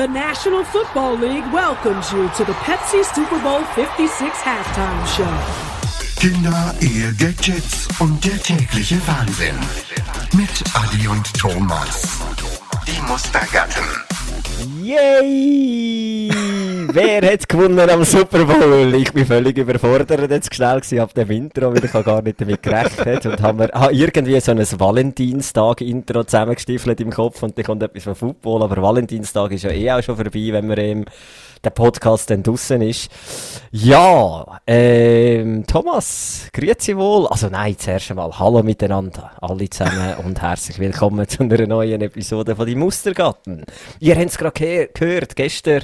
The National Football League welcomes you to the Pepsi Super Bowl 56 halftime show. Kinder, Ehe, Gadgets und der tägliche Wahnsinn. Mit Adi und Thomas. Die Mustergatten. Yay! Wer hat gewonnen am Super Bowl? Ich bin völlig überfordert jetzt schnell gewesen ab dem Intro, weil ich gar nicht damit gerechnet und haben wir ah, irgendwie so ein Valentinstag-Intro zusammengestiefelt im Kopf und dann kommt etwas von Football, aber Valentinstag ist ja eh auch schon vorbei, wenn man ähm, der Podcast dann draussen ist. Ja, ähm, Thomas, grüezi wohl. Also nein, zuerst einmal Hallo miteinander, alle zusammen und herzlich willkommen zu einer neuen Episode von «Die Mustergatten». Ihr habt es gerade gehört, gestern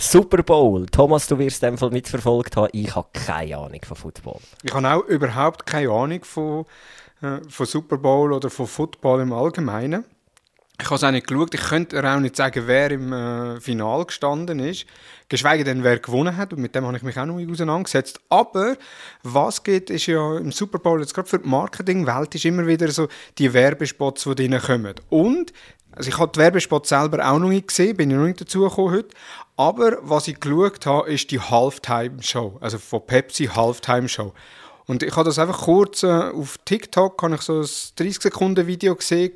Super Bowl. Thomas, du wirst in dem Fall mitverfolgt haben. Ich habe keine Ahnung von Football. Ich habe auch überhaupt keine Ahnung von, äh, von Super Bowl oder von Football im Allgemeinen. Ich habe es auch nicht geschaut. Ich könnte auch nicht sagen, wer im äh, Final gestanden ist. Geschweige denn, wer gewonnen hat. Und mit dem habe ich mich auch noch auseinandergesetzt. Aber was geht, ist ja im Super Bowl jetzt gerade für die Marketingwelt ist immer wieder so die Werbespots, die drinnen kommen. Und also ich habe die Werbespots selber auch noch nicht gesehen, bin ich noch nicht dazu gekommen heute. Aber was ich geschaut habe, ist die Halftime-Show. Also von Pepsi Halftime-Show. Und ich habe das einfach kurz äh, auf TikTok, habe ich so ein 30 Sekunden Video gesehen,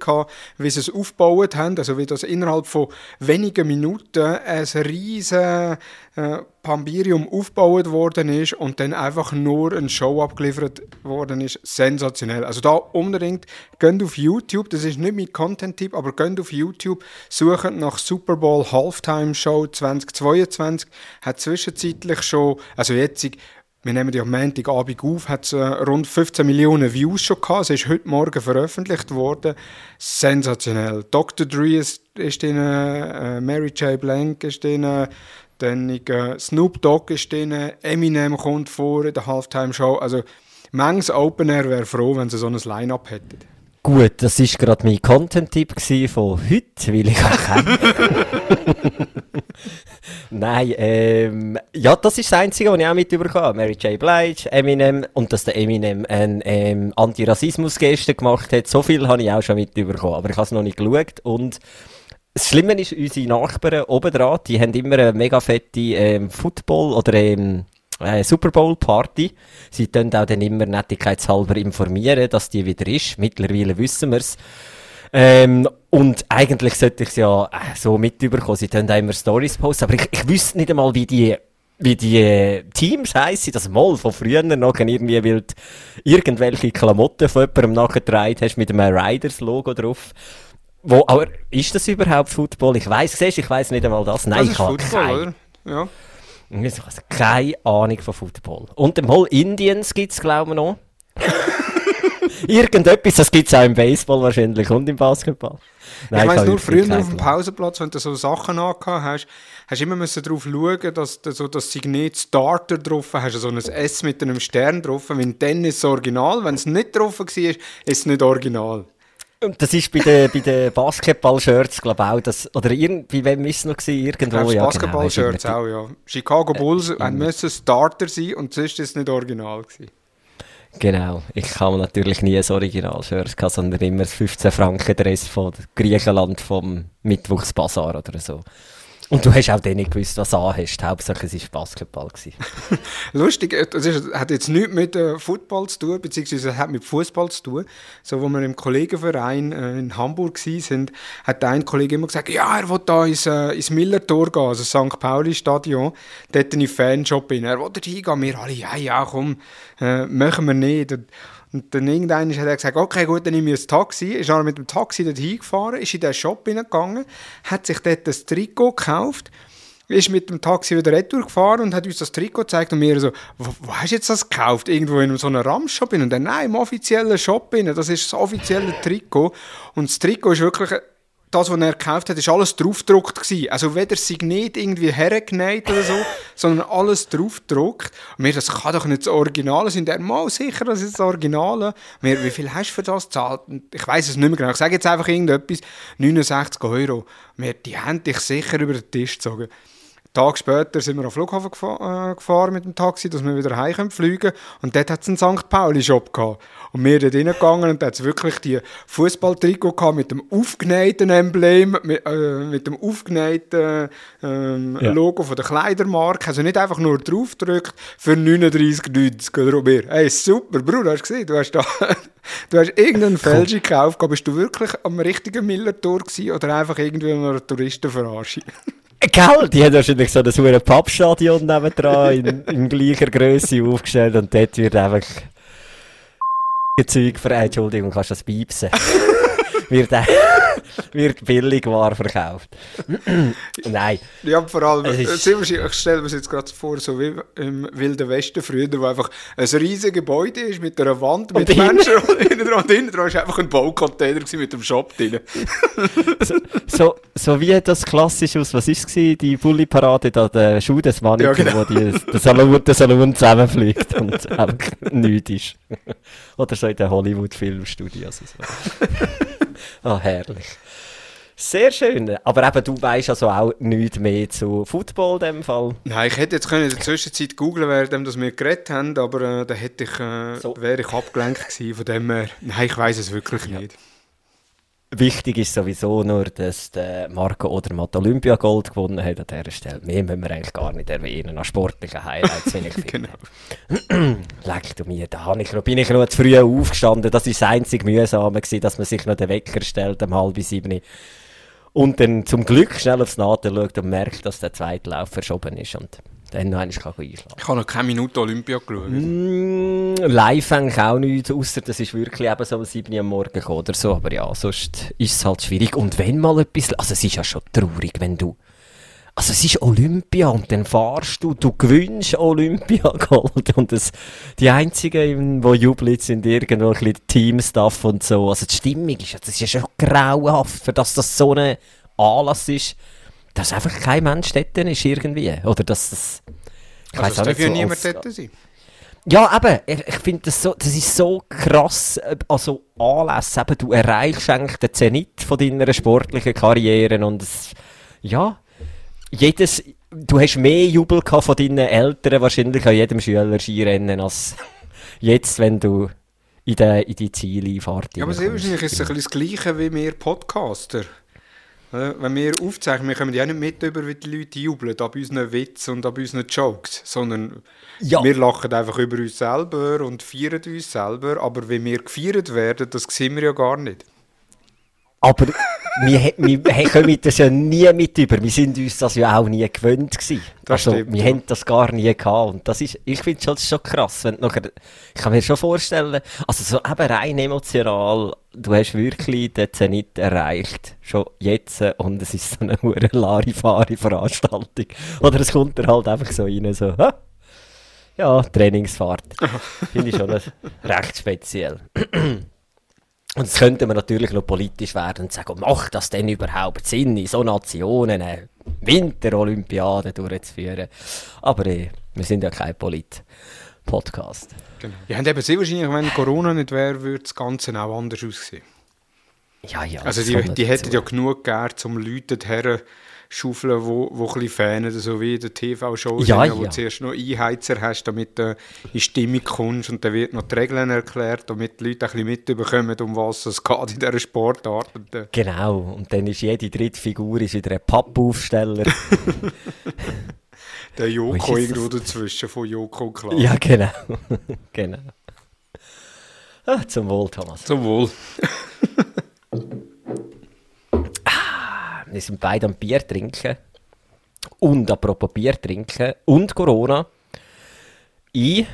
wie sie es aufgebaut haben, also wie das innerhalb von wenigen Minuten ein riesen äh, Pambirium aufgebaut worden ist und dann einfach nur eine Show abgeliefert worden ist. Sensationell. Also da unbedingt, geht auf YouTube, das ist nicht mein Content-Tipp, aber geht auf YouTube, suchen nach Super Bowl Halftime Show 2022, hat zwischenzeitlich schon, also jetzt wir nehmen ja am Montagabend auf, hat es äh, rund 15 Millionen Views schon gehabt. Es ist heute Morgen veröffentlicht worden. Sensationell. Dr. Dre ist, ist drin, äh, Mary J. Blank ist drin, dann äh, Snoop Dogg ist drin, Eminem kommt vor in der Halftime-Show. Also, manches Open Air wäre froh, wenn sie so ein Line-Up hätten. Gut, das war gerade mein Content-Tipp von heute, weil ich auch kenne. Nein, ähm, ja, das ist das Einzige, was ich auch mitbekommen habe. Mary J. Blige, Eminem, und dass der Eminem eine ähm, Antirassismus-Geste gemacht hat, so viel habe ich auch schon mitbekommen. Aber ich habe es noch nicht geschaut und das Schlimme ist, unsere Nachbarn oben dran, die haben immer eine mega fette ähm, Football- oder ähm, äh, Super Bowl Party. Sie tun auch dann immer nettigkeitshalber informieren, dass die wieder ist. Mittlerweile wissen wir es. Ähm, und eigentlich sollte ich es ja äh, so mitbekommen. Sie tun auch immer Stories posten, aber ich, ich wüsste nicht einmal, wie die wie die äh, Teams heissen, das mal von früher noch irgendwie, weil irgendwelche Klamotten von jemandem nachgetragen hast mit einem Riders-Logo drauf. Wo, aber ist das überhaupt Football? Ich weiß, siehst, ich weiß nicht einmal das. Nein, das ich habe keine, ja. ich habe keine Ahnung von Football. Und im Hall Indians gibt es, glaube ich, noch. Irgendetwas, das gibt es auch im Baseball wahrscheinlich und im Basketball. Nein, ich weiss nur, früher auf dem Pausenplatz, wenn du so Sachen angehabt hast, hast du immer müssen darauf schauen, dass du so das Signet Starter drauf hast, so ein S mit einem Stern drauf. Wenn dann ist es original, wenn es nicht drauf war, ist es nicht original. Und das ist bei den, bei den Basketball-Shirts, glaube ich, auch. Das, oder irgendwie, wem ist es noch gewesen? Irgendwo, ja. Genau, Basketball-Shirts auch, ja. Chicago Bulls äh, müssen Starter sein und sonst ist es nicht original gewesen. Genau. Ich habe natürlich nie ein Original-Shirt gehabt, sondern immer das 15 Franken Dress von Griechenland vom Mittwochsbasar oder so. Und du hast auch dann nicht gewusst, was du anhast. Hauptsache es war Basketball. Lustig, das ist, hat jetzt nichts mit äh, Football zu tun, beziehungsweise hat mit Fußball zu tun. So, wo wir im Kollegenverein äh, in Hamburg waren, hat ein Kollege immer gesagt, ja, er will da ins, äh, ins Millertor gehen, also St. Pauli-Stadion, dort in den Fanshop rein. Er will dort hingehen. Wir alle, ja, ja, komm, äh, machen wir nicht. Und, und dann irgendwann hat er gesagt, okay, gut, dann nehme ich ein Taxi. Ist er mit dem Taxi dort hingefahren, ist in den Shop hineingegangen, hat sich dort ein Trikot gekauft, ist mit dem Taxi wieder retour gefahren und hat uns das Trikot gezeigt und mir so, wo, wo hast du jetzt das gekauft? Irgendwo in so einem Ramschshop? Und dann, nein, im offiziellen Shop, das ist das offizielle Trikot. Und das Trikot ist wirklich das, was er gekauft hat, ist alles draufgedruckt gewesen. Also weder Signet irgendwie hergenäht oder so, sondern alles draufgedruckt. Und mir, das kann doch nicht das Originale sein. Der mal sicher, das ist das Originale. Mir, wie viel hast du für das gezahlt? Ich weiß es nicht mehr genau. Ich sage jetzt einfach irgendetwas. 69 Euro. Mir, die haben dich sicher über den Tisch gezogen. Tag später sind wir am Flughafen äh, gefahren mit dem Taxi, dass wir wieder heim können fliegen Und dort hat es einen St. Pauli-Shop gehabt. Und wir dort reingegangen und da hat wirklich die Fußballtrikot gehabt mit dem aufgenähten Emblem, mit, äh, mit dem aufgenähten ähm, Ja. Logo von der Kleidermarke. Also nicht einfach nur draufgedrückt für 39,90 oder Robert. Hey, super, Bruder, hast du gesehen? Du hast da, du hast irgendeinen Fälscher gekauft. Bist du wirklich am richtigen Millertor oder einfach irgendwie an einer Touristenverarschung? Gell, die haben wahrscheinlich so ein hohes Pappstadion nebendran in, in gleicher Größe aufgestellt und dort wird einfach Zeug. Äh, Entschuldigung, kannst du das piepsen? wird, äh, wird billig Ware verkauft. Nein. Ja, vor allem, ist- ich stelle mir das jetzt gerade vor, so wie im Wilden Westen früher, wo einfach ein riesiges Gebäude ist mit einer Wand, mit Und Menschen und innen dran und innen dran ist einfach ein Baucontainer mit dem Shop drin. So, so wie das klassisch aus, was ist es die Bulli-Parade da, der Schuh des Mannes, Ja, genau. wo die, der Salon, der Salon zusammenfliegt und einfach nichts ist. Oder so in den Hollywood-Filmstudios. So. Ah, herrlich. Sehr schön. Aber eben, du weißt also auch nichts mehr zu Football in dem Fall. Nein, ich hätte jetzt können in der Zwischenzeit googlen, während wir geredet haben, aber äh, da hätte ich, äh, So. wäre ich abgelenkt gewesen, von dem her. Nein, ich weiß es wirklich nicht. Wichtig ist sowieso nur, dass der Marco Odermatt Olympiagold gewonnen hat an dieser Stelle. Mehr müssen wir eigentlich gar nicht erwähnen an sportlichen Highlights, wenn ich finde. Genau. Leck du mir, da hab ich noch, bin ich noch zu früh aufgestanden. Das war das einzige Mühsame, gewesen, dass man sich noch den Wecker stellt um halb sieben. Und dann zum Glück schnell aufs Nadel schaut und merkt, dass der zweite Lauf verschoben ist. Und dann noch einmal kann einschlafen. Ich habe noch keine Minute Olympia geschaut. Mm, live eigentlich auch nichts, außer das ist wirklich eben so um 7 Uhr am Morgen oder so. Aber ja, sonst ist es halt schwierig. Und wenn mal etwas, also es ist ja schon traurig, wenn du, also es ist Olympia und dann fahrst du, du gewinnst Olympiagold und das, die einzigen, die jubeln, sind irgendwo ein bisschen Teamstuff und so. Also die Stimmung ist, das ist ja schon grauenhaft, für dass das so ein Anlass ist, dass einfach kein Mensch dort ist irgendwie. Oder dass das, ich Also, auch darf ja so niemand dort sein. ja, eben, ich, ich finde das so, das ist so krass, äh, also Anlässe, eben, du erreichst eigentlich den Zenit von deiner sportlichen Karriere und es, ja, jedes, du hast mehr Jubel gehabt von deinen Eltern wahrscheinlich an jedem Schüler Skirennen als jetzt, wenn du in die, in die Zieleinfahrt Ja, aber wahrscheinlich ist es ein bisschen das Gleiche wie wir Podcaster. Wenn wir aufzeichnen, wir kommen ja nicht mit über, wie die Leute jubeln, ab unseren Witzen und ab unseren Jokes, sondern Ja. wir lachen einfach über uns selber und feiern uns selber, aber wie wir gefeiert werden, das sehen wir ja gar nicht. Aber wir, wir he- kommen das ja nie mit über. Wir sind uns das ja auch nie gewöhnt gewesen. Das also, stimmt, wir ja. haben das gar nie gehabt. Und das ist, ich finde schon, das ist schon krass. Wenn nachher, ich kann mir schon vorstellen, also so eben rein emotional, du hast wirklich den Zenit erreicht. Schon jetzt. äh, Und es ist so eine hure Larifari-Veranstaltung. Oder es kommt dir halt einfach so rein, so, «Hä? ja, Trainingsfahrt. Finde ich schon recht speziell. Und jetzt könnte man natürlich noch politisch werden und sagen, macht das denn überhaupt Sinn, in so Nationen eine Winterolympiade durchzuführen? Aber eh, wir sind ja kein Polit-Podcast. Genau. Ja, und eben sehr wahrscheinlich, wenn Corona nicht wäre, würde das Ganze auch anders aussehen. Ja, ja. Also die, die hätten ja genug gegeben, um Leute her schaufeln, wo, wo ein bisschen fähnen, so wie in der TV-Show, Ja, wo ja. du zuerst noch Einheizer hast, damit du in Stimmung kommst und dann wird noch die Regeln erklärt, damit die Leute ein bisschen mitbekommen, um was es geht in dieser Sportart. Äh, Genau, und dann ist jede dritte Figur ist wieder ein Pappaufsteller. der Wo Joko irgendwo dazwischen, von Joko und Klaas. ja, genau. genau. Ah, zum Wohl, Thomas. Zum Wohl. Wir sind beide am Bier trinken. Und apropos Bier trinken und Corona. In,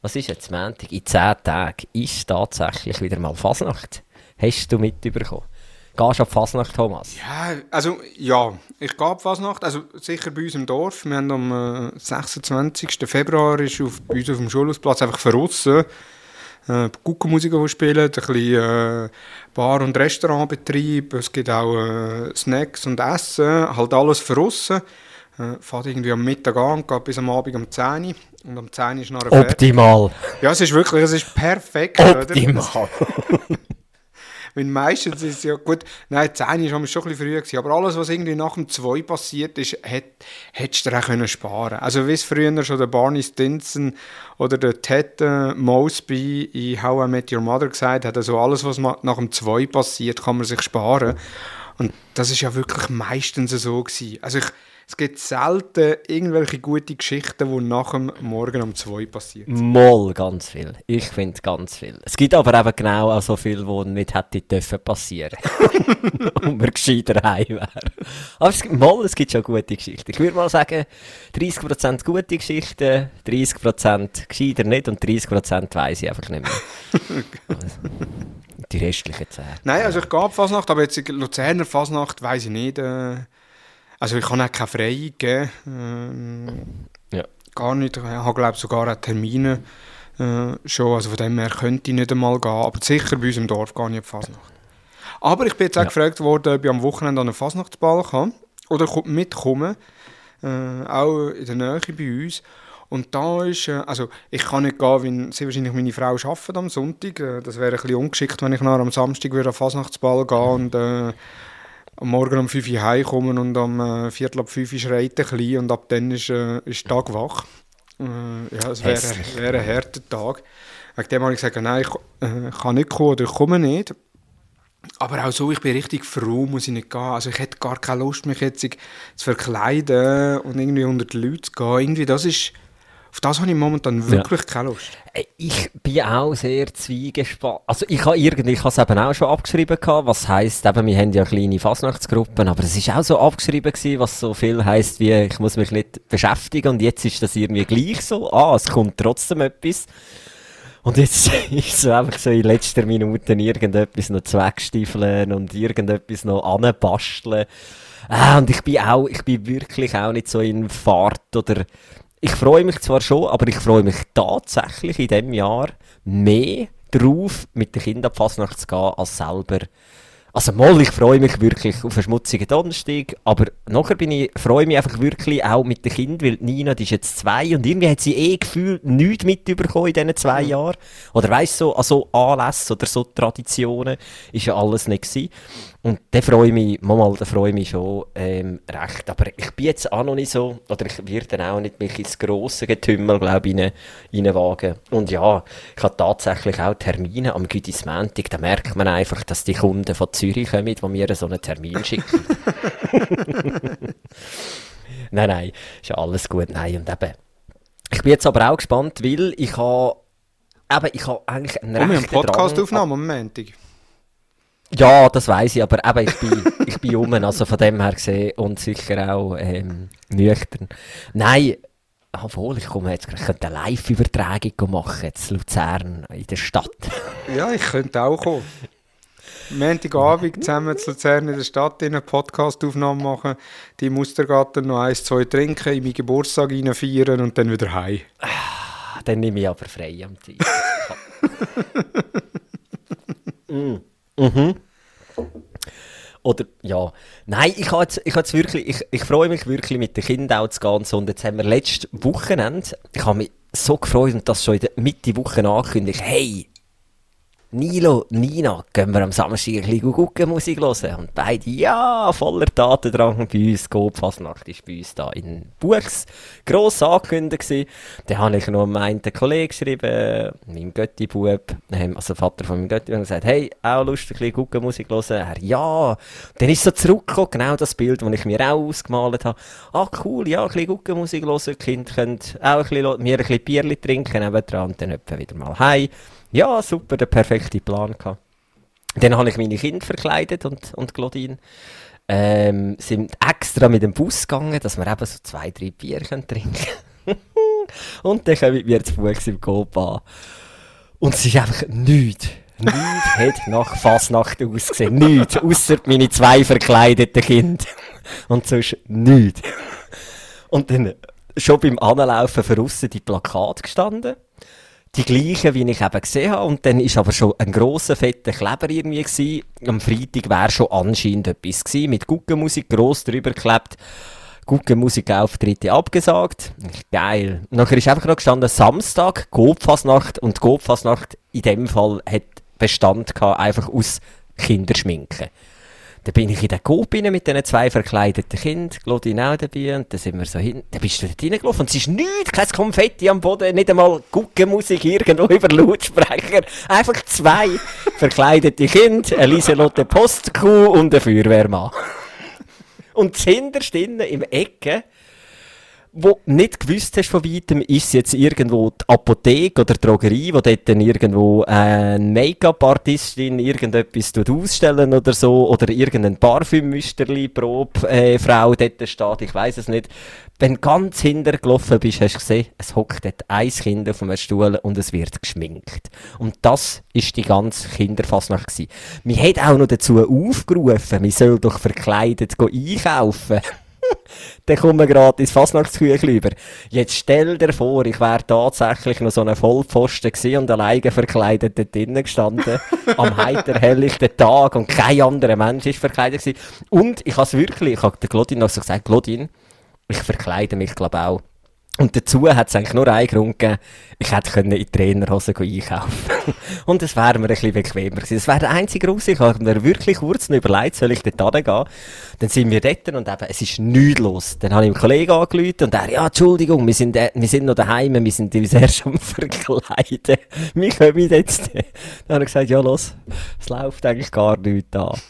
was ist jetzt, Montag? In 10 Tagen ist tatsächlich wieder mal Fasnacht. Hast du mitbekommen? Gehst du ab Fasnacht, Thomas? Ja, also ja, ich gehe ab Fasnacht, also sicher bei uns im Dorf. Wir haben am äh, 26. Februar ist auf, bei uns auf dem Schulhausplatz einfach verrissen. Äh, Guckenmusiker, die spielen, ein bisschen äh, Bar- und Restaurantbetrieb, es gibt auch äh, Snacks und Essen, halt alles verrissen. Äh, fährt irgendwie am Mittag an geht bis am Abend um 10 Uhr. Und am 10 Uhr ist fertig. Optimal. Ja, es ist wirklich, es ist perfekt. oder? Optimal. Weil meistens ist es ja gut, nein, 10 war schon ein bisschen früh, gewesen, aber alles, was irgendwie nach dem 2 passiert ist, hätt, hättest du dir auch können sparen Also wie es früher schon der Barney Stinson oder der Ted äh, Mosby in How I Met Your Mother gesagt hat, also alles, was nach dem 2 passiert, kann man sich sparen. Und das ist ja wirklich meistens so gewesen. Also ich, es gibt selten irgendwelche gute Geschichten, die nach dem Morgen um zwei passieren. Moll, ganz viel. Ich finde ganz viel. Es gibt aber eben genau auch so viel, die nicht hätte dürfen passieren. und man gescheiter heim wäre. Aber es gibt, moll, es gibt schon gute Geschichten. Ich würde mal sagen, 30% gute Geschichten, 30% gescheiter nicht und 30% weiss ich einfach nicht mehr. die restlichen 10. Nein, also ich gehe ab Fasnacht, aber jetzt Luzerner Fasnacht weiss ich nicht. Äh also ich kann auch keine Freie geben. Ähm, ja. Gar nicht. Ich habe glaube sogar auch Termine äh, schon. Also von dem her könnte ich nicht einmal gehen. Aber sicher bei uns im Dorf ich auf Fasnacht. Aber ich bin jetzt auch ja. gefragt worden, ob ich am Wochenende an einen Fasnachtsball kann. Oder mitkommen. Äh, auch in der Nähe bei uns. Und da ist, äh, also ich kann nicht gehen, wenn sehr wahrscheinlich meine Frau arbeitet am Sonntag. Äh, das wäre ein bisschen ungeschickt, wenn ich nachher am Samstag würde an Fasnachtsball gehen und äh, am Morgen um 5 Uhr heimkommen und am äh, Viertel ab 5 Uhr schreit ein bisschen und ab dann ist, äh, ist der Tag wach. Äh, ja, es wäre, wäre ein harter Tag. Wegen dem habe ich gesagt, nein, ich äh, kann nicht kommen oder ich komme nicht. Aber auch so, ich bin richtig froh, muss ich nicht gehen. Also ich hätte gar keine Lust, mich jetzt zu verkleiden und irgendwie unter die Leute zu gehen. Irgendwie, das ist auf das habe ich momentan wirklich ja. keine Lust. Äh, ich bin auch sehr zweigespannt. Also ich habe irgendwie, ich habe es eben auch schon abgeschrieben gehabt, was heisst, eben, wir haben ja kleine Fasnachtsgruppen, aber es ist auch so abgeschrieben gewesen, was so viel heisst wie, ich muss mich nicht beschäftigen und jetzt ist das irgendwie gleich so. Ah, es kommt trotzdem etwas. Und jetzt ist so einfach so in letzter Minute irgendetwas noch zweckstiefeln und irgendetwas noch anbasteln. Ah, und ich bin auch, ich bin wirklich auch nicht so in Fahrt oder ich freue mich zwar schon, aber ich freue mich tatsächlich in diesem Jahr mehr darauf, mit den Kindern fast zu gehen, als selber also mal, ich freue mich wirklich auf einen schmutzigen Donnerstag, aber nachher bin ich, freue mich einfach wirklich auch mit dem Kind, weil Nina, die ist jetzt zwei und irgendwie hat sie eh gefühlt nichts mitbekommen in diesen zwei mhm. Jahren. Oder weißt du, so, also Anlässe oder so Traditionen ist ja alles nicht gewesen. Und da freue ich mich, mal, da freue ich mich schon ähm, recht. Aber ich bin jetzt auch noch nicht so, oder ich werde dann auch nicht mich ins grosse Getümmel, glaube ich, rein, reinwagen. Und ja, ich habe tatsächlich auch Termine am Güdismäntig, da merkt man einfach, dass die Kunden von Zürich kommen, die mir so einen Termin schicken. nein, nein, ist ja alles gut. Nein, und eben, ich bin jetzt aber auch gespannt, weil ich habe, eben, ich habe eigentlich einen Komm, wir haben Podcast-Aufnahme am Montag. Ja, das weiß ich, aber eben, ich bin, ich bin um, also von dem her gesehen und sicher auch ähm, nüchtern. Nein, obwohl, ich komme jetzt ich könnte eine Live-Übertragung machen, jetzt Luzern in der Stadt. Ja, ich könnte auch kommen. Montagabend zusammen zu Luzern in der Stadt eine Podcast-Aufnahme machen, die Mustergarten noch eins, zwei trinken, in meinen Geburtstag feiern und dann wieder heim. Ah, dann nehme ich aber frei am Tag. mm. Mhm. Oder, ja. Nein, ich habe jetzt, ich jetzt wirklich, ich, ich freue mich wirklich mit den Kindern auch zu gehen und jetzt haben wir letztes Wochenende, ich habe mich so gefreut und das schon in der Mitte Woche angekündigt, hey, Nilo, Nina, gehen wir am Samstag ein bisschen Guckenmusik hören? Und beide, ja, voller Tatendrang bei uns. Gopfasnacht ist bei uns da in Buchs gross angekündigt Dann habe ich noch meinen Kollegen geschrieben, meinem Götti-Bub, also Vater von meinem Götti, und gesagt, hey, auch Lust, ein bisschen Guckenmusik hören? Er, ja. Dann ist so zurückgekommen, genau das Bild, das ich mir auch ausgemalt habe. Ah, cool, ja, ein bisschen Guckenmusik hören. Die Kinder können auch ein bisschen, mir ein bisschen Bierli trinken nebendran und dann wieder mal heim. Ja, super, der perfekte Plan gehabt. Dann habe ich meine Kinder verkleidet und, und Claudine. Ähm, sind extra mit dem Bus gegangen, dass wir eben so zwei, drei Bier können trinken Und dann kommen wir zu Fuß im Coop an. Und es ist einfach nichts. Nichts hat nach Fasnacht ausgesehen. Nichts. Außer meine zwei verkleideten Kinder. Und sonst nichts. Und dann schon beim Anlaufen von die Plakate gestanden die gleichen, wie ich eben gesehen habe. Und dann ist aber schon ein grosser, fetter Kleber irgendwie gewesen. Am Freitag wäre schon anscheinend etwas gewesen, mit Guggenmusik gross drüber geklebt. Guggenmusik Auftritte abgesagt. Geil. Nachher ist einfach noch gestanden, Samstag, Gopfasnacht. Und Gopfasnacht in dem Fall hat Bestand gehabt, einfach aus Kinder schminken. Dann bin ich in den Coop rein mit diesen zwei verkleideten Kindern, Claudine auch dabei, und dann sind wir so hin, dann bist du dort reingelaufen, und es ist nichts, kein Konfetti am Boden, nicht einmal Guckenmusik irgendwo über Lautsprecher, einfach zwei verkleidete Kinder, eine Lieselotte Postkuh und ein Feuerwehrmann. Und hinterst im Ecke wo nicht gewusst hast von weitem, ist es jetzt irgendwo die Apotheke oder die Drogerie, wo dort dann irgendwo ein Make-up-Artistin irgendetwas ausstellen oder so, oder irgendein Parfümmüsterli, Probe, äh, dort steht, ich weiß es nicht. Wenn du ganz hinter gelaufen bist, hast du gesehen, es hockt dort ein Kind auf einem Stuhl und es wird geschminkt. Und das ist die ganze Kinderfassnacht gewesen. Wir haben auch noch dazu aufgerufen, wir sollen doch verkleidet einkaufen. dann kommen gratis Fasnachtsküchel über. Jetzt stell dir vor, ich wäre tatsächlich noch so ein Vollpfosten gewesen und alleine verkleidet dort drinnen gestanden. am heiter helllichten Tag und kein anderer Mensch ist verkleidet gewesen. Und ich habe es wirklich, ich habe der Glodin noch so gesagt, Glodin, ich verkleide mich glaube auch und dazu hat es eigentlich nur einen Grund gegeben, ich hätte in die Trainerhose einkaufen Und es wäre mir ein bisschen bequemer gewesen. Das wäre der einzige Grund Ich habe mir wirklich kurz überlegt, soll ich dort hingehen? Dann sind wir dort und eben, es ist nichts los. Dann habe ich einen Kollegen angerufen und er, ja, Entschuldigung, wir sind, äh, wir sind noch daheim, wir sind uns erst am Verkleiden. Wir kommen jetzt. Dann habe ich gesagt, ja, los, es läuft eigentlich gar nichts an.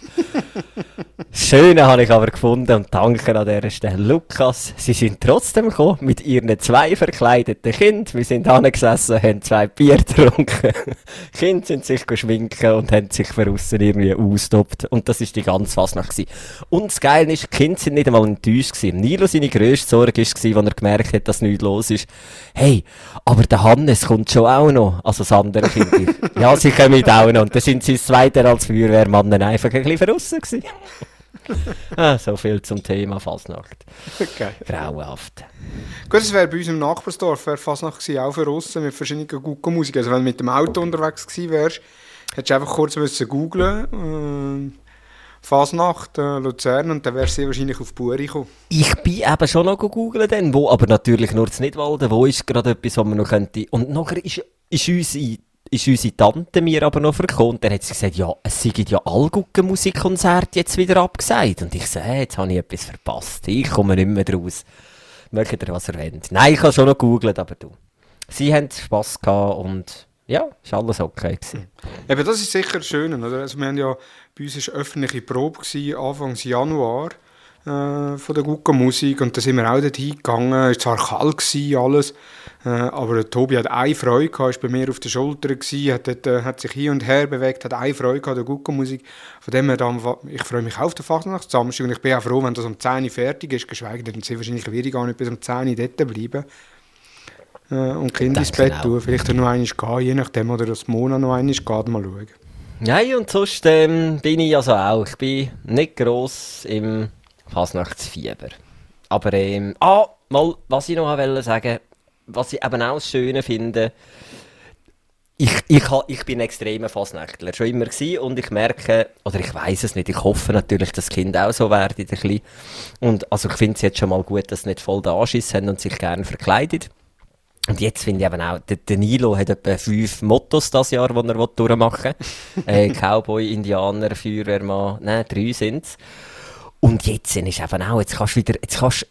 Schöne habe ich aber gefunden und danke an dieser Stelle. Lukas, Sie sind trotzdem gekommen mit Ihren zwei verkleideten Kindern. Wir sind angesessen, haben zwei Bier getrunken. Die Kinder sind sich geschminken und haben sich von außen irgendwie ausgestoppt. Und das ist die ganze Fasnacht gewesen. Und das Geile ist, die Kinder sind nicht einmal enttäuscht gewesen. Nilo seine grösste Sorge war, als er gemerkt hat, dass nichts los ist. Hey, aber der Hannes kommt schon auch noch. Also das andere Kind. ja, sie kommen auch noch. Und dann sind sie das zweite als Feuerwehrmann einfach ein bisschen verrissen gewesen ah, so viel zum Thema Fasnacht. Okay. Grauenhaft. Gut, es wäre bei uns im Nachbarsdorf wäre Fasnacht gewesen, auch für Russen mit verschiedenen Guckenmusik. Also wenn du mit dem Auto unterwegs gewesen wärst, hättest du einfach kurz müssen googlen äh, Fasnacht, äh, Luzern und dann wärst du wahrscheinlich auf Buri gekommen. Ich bin eben schon noch gegoogelt dann, wo, aber natürlich nur zu Nidwalden, wo ist gerade etwas, was man noch könnte... Und nachher ist, ist unsere ist unsere Tante mir aber noch verkommen. Dann hat sie gesagt, ja, es sind ja alle Musikkonzerte jetzt wieder abgesagt. Und ich sage, jetzt habe ich etwas verpasst. Ich komme nicht mehr draus. Möchtet ihr was erwähnt? Nein, ich habe schon noch gegoogelt, aber du. Sie haben Spass gehabt und ja, ist alles okay gewesen. Eben, das ist sicher schön, oder? Also wir haben ja, bei uns war öffentliche Probe Anfang Januar äh, von der guten Musik und da sind wir auch dort hingegangen. Es war zwar kalt gewesen, alles, äh, aber der Tobi hat eine Freude gehabt, ist bei mir auf der Schulter gewesen, hat, dort, äh, hat sich hin und her bewegt, hat eine Freude gehabt, der gute Musik. Von dem her, dann, ich freue mich auf den Fastnachtssamstag und ich bin auch froh, wenn das um 10 Uhr fertig ist, geschweige denn, sie wahrscheinlich werde ich gar nicht bis um 10 Uhr dort bleiben äh, und Kind ins Bett tun. Vielleicht noch einmal gehen, je nachdem, oder das Mona noch einmal geht, mal schauen. Nein, und sonst ähm, bin ich also auch. Ich bin nicht gross im Fasnachtsfieber. Aber, ähm, ah, mal, was ich noch wollte sagen, was ich eben auch das Schöne finde, ich, ich, ich bin ein extremer Fasnächtler, schon immer gewesen, und ich merke, oder ich weiß es nicht, ich hoffe natürlich, dass das Kind auch so werden, Und also ich finde es jetzt schon mal gut, dass sie nicht voll den Anschiss haben und sich gerne verkleidet. Und jetzt finde ich eben auch, der Danilo hat etwa fünf Mottos das Jahr, die er durchmachen will. äh, Cowboy, Indianer, Feuerwehrmann, nein, drei sind es. Und jetzt ist eben auch, jetzt kannst du wieder, jetzt kannst,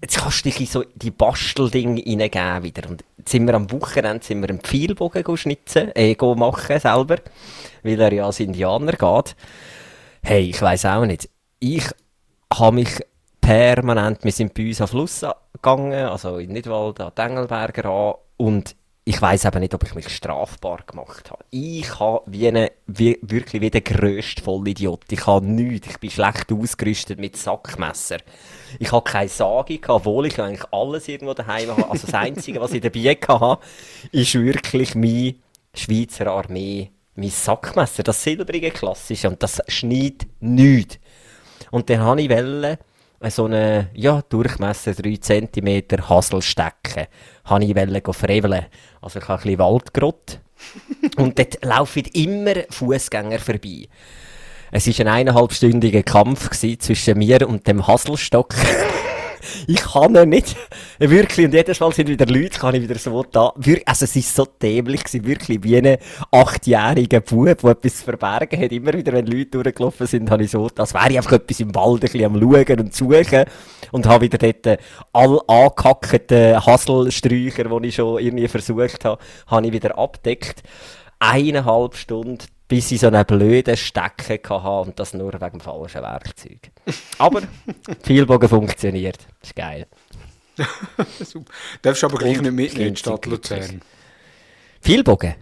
jetzt kannst du dich in so die Basteldinge reingeben wieder. Und jetzt sind wir am Wochenende, sind wir einen Pfeilbogen schnitzen, äh, machen selber, weil er ja als Indianer geht. Hey, ich weiss auch nicht. Ich habe mich permanent, wir sind bei uns am Fluss gegangen, also in Nidwald, an Engelberger an, und ich weiß aber nicht, ob ich mich strafbar gemacht habe. Ich habe wie eine, wie, wirklich wie der grösste Vollidiot. Ich habe nichts. Ich bin schlecht ausgerüstet mit Sackmesser. Ich habe keine Sage obwohl ich eigentlich alles irgendwo daheim habe. Also das Einzige, was ich dabei hatte, ist wirklich meine Schweizer Armee, mein Sackmesser, das silbrige klassische. Und das schneidet nichts. Und dann habe ich wollen, so einen ja, Durchmesser 3 cm Hasel stecken. Habe ich freveln. Also ich habe ein bisschen Waldgrott. und dort laufen immer Fußgänger vorbei. Es war ein eineinhalbstündiger Kampf zwischen mir und dem Hasselstock. ich kann ihn nicht. Wirklich, und jedes Mal sind wieder Leute, kann ich wieder so da. Also es ist so dämlich gewesen, wirklich, wie ein achtjähriger Bub, der etwas zu verbergen hat. Immer wieder, wenn Leute durchgelaufen sind, habe ich so, als wäre ich einfach etwas im Wald ein bisschen am Schauen und Suchen. Und habe wieder dort all angehackten Hasselsträucher, die ich schon irgendwie versucht habe, habe ich wieder abdeckt. Eineinhalb Stunden bis ich so einen blöden Stecken hatte und das nur wegen dem falschen Werkzeug. Aber Vielbogen funktioniert. Das ist geil. Super. Darfst aber gleich nicht mit in die Stadt Luzern. Vielbogen?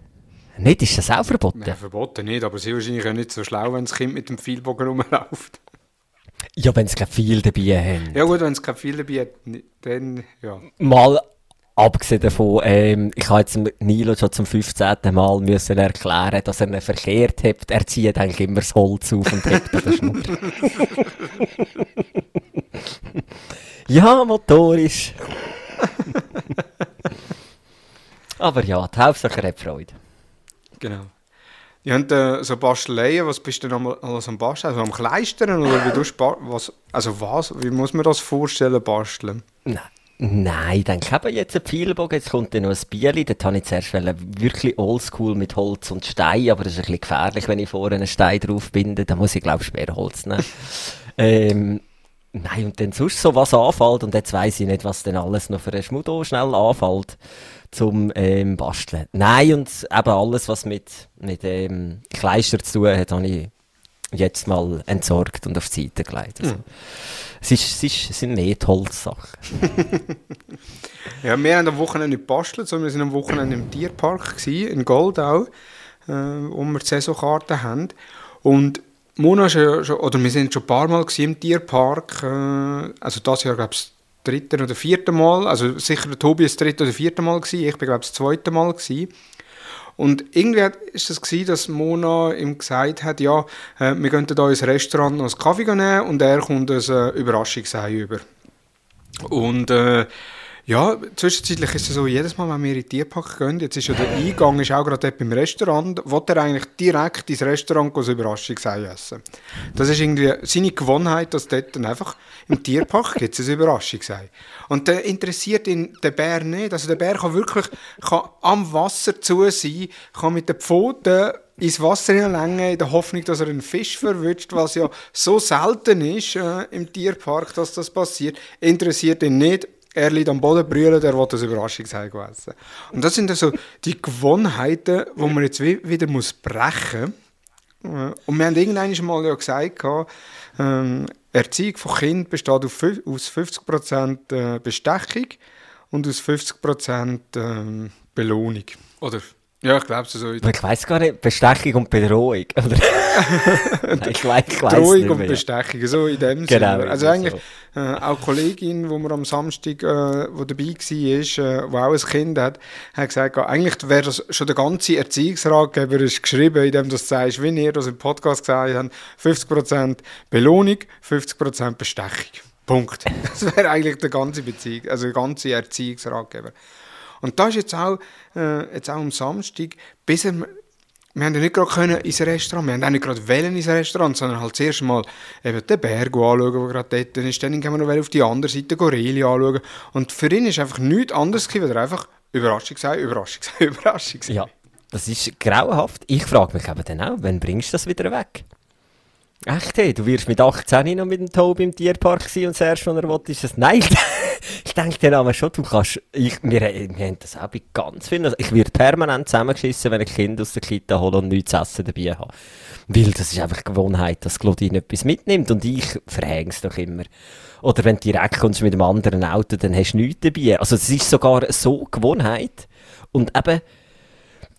Nicht, ist das auch verboten? Nein, verboten nicht, aber sie wahrscheinlich auch nicht so schlau, wenn das Kind mit dem Vielbogen rumläuft. Ja, wenn es kein viel dabei haben. Ja gut, wenn es kein viel dabei hat, dann ja. Mal Abgesehen davon, ähm, ich habe jetzt Nilo schon zum 15. Mal müssen erklären, dass er ihn verkehrt hat. Er zieht eigentlich immer das Holz auf und hebt an der Schnur. ja, motorisch. Aber ja, die Hauptsache hat Freude. Genau. Ihr habt äh, so Basteleien, was bist du denn alles am Basteln? Also am Kleistern oder wie du was, Also was, wie muss man das vorstellen, basteln? Nein. Nein, dann ich jetzt einen Pfeilbogen, jetzt kommt dann noch ein Bierli, dort habe ich zuerst wirklich oldschool mit Holz und Stein, aber das ist ein bisschen gefährlich, wenn ich vorne einen Stein drauf binde, dann muss ich glaube ich Sperrholz nehmen. ähm, nein, und dann sonst so was anfällt, und jetzt weiss ich nicht, was denn alles noch für ein Schmudo schnell anfällt, zum ähm, Basteln. Nein, und eben alles, was mit, mit ähm, Kleister zu tun hat, habe ich jetzt mal entsorgt und auf die Seite gelegt. Also. Mhm. Es, ist, es, ist, es sind mehr die Holzsachen. ja, wir haben am Wochenende nicht gebastelt, sondern wir waren am Wochenende im Tierpark gewesen, in Goldau, äh, wo wir die Saisonkarte haben. Und Mona schon, oder wir sind schon ein paar Mal im Tierpark, äh, also das Jahr glaube ich das dritte oder vierte Mal, also sicher der Tobi das dritte oder vierte Mal gewesen, ich bin glaube ich das zweite Mal gewesen. Und irgendwie war es das dass Mona ihm gesagt hat, ja, äh, wir könnten hier ins Restaurant noch einen Kaffee nehmen und er kommt ein äh, Überraschungsei über. Und äh, ja, zwischenzeitlich ist es so, jedes Mal, wenn wir in die Tierpark gehen, jetzt ist ja der Eingang ist auch gerade dort beim Restaurant, will er eigentlich direkt ins Restaurant ein Überraschungsei essen. Das ist irgendwie seine Gewohnheit, dass dort dann einfach im Tierpark gibt es ein Überraschungsei. Und der interessiert ihn der Bär nicht. Also der Bär kann wirklich kann am Wasser zu sein, kann mit den Pfoten ins Wasser hineinlängen, in der Hoffnung, dass er einen Fisch verwünscht, was ja so selten ist äh, im Tierpark, dass das passiert. Interessiert ihn nicht er liegt am Boden brüllen, er will das Überraschungsei essen. Und das sind also die Gewohnheiten, die man jetzt wieder muss brechen muss. Und wir haben irgendwann mal ja gesagt, ähm, Erziehung von Kind besteht aus 50% äh, Bestechung und aus 50% ähm, Belohnung. Oder ja, ich glaube so. Ich weiß gar nicht, Bestechung und Bedrohung. Oder? Nein, ich weiß, ich weiss Drohung und Bestechung, so in dem genau, Sinne. Also eigentlich so. äh, auch Kollegin, wo wir am Samstag äh, wo dabei war, äh, wo auch ein Kind hat, hat gesagt, eigentlich wäre das schon der ganze Erziehungsratgeber ist geschrieben, in dem du sagst, wie ihr das im Podcast gesagt habt, 50% Belohnung, 50% Bestechung. Punkt. Das wäre eigentlich der ganze Beziehung, also der ganze Erziehungsratgeber. Und da ist jetzt auch, äh, jetzt auch am Samstag, bis er, wir haben ja nicht gerade ins Restaurant, wir haben auch nicht gerade wählen ins Restaurant, sondern halt zuerst mal eben den Berg anschauen, der gerade dort ist, dann gehen wir noch auf die andere Seite Goreli anschauen. Und für ihn ist einfach nichts anderes gewesen, weil einfach Überraschung sei, Überraschung sei, Überraschung sei. Ja, das ist grauenhaft. Ich frage mich eben dann auch, wann bringst du das wieder weg? Echt, hey, du wirst mit 18 noch mit dem Tobi im Tierpark sein und das erste, was er will, ist das. Nein, ich denke dir aber schon, du kannst, ich, wir, wir haben das auch bei ganz vielen, also ich werde permanent zusammengeschissen, wenn ich Kind aus der Kita hole und nichts zu essen dabei habe. Weil das ist einfach Gewohnheit, dass Claudine etwas mitnimmt und ich verhänge es doch immer. Oder wenn du direkt kommst mit einem anderen Auto, dann hast du nichts dabei. Also es ist sogar so Gewohnheit und eben,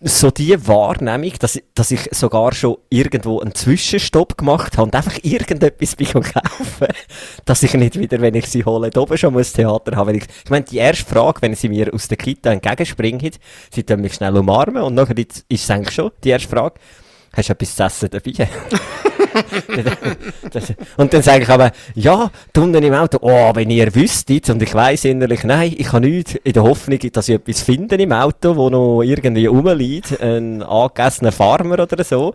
so die Wahrnehmung, dass, dass ich sogar schon irgendwo einen Zwischenstopp gemacht habe und einfach irgendetwas bei kaufen, dass ich nicht wieder, wenn ich sie hole, oben schon muss Theater haben. Ich, ich meine, die erste Frage, wenn sie mir aus der Kita entgegenspringen, sie tun mich schnell umarmen und nachher ist es eigentlich schon die erste Frage, hast du etwas zu essen dabei? und dann sage ich aber, ja, unten im Auto, oh, wenn ihr wüsstet, und ich weiss innerlich, nein, ich habe nichts, in der Hoffnung, dass ich etwas finde im Auto, wo noch irgendwie rumliegt, ein angegessener Farmer oder so.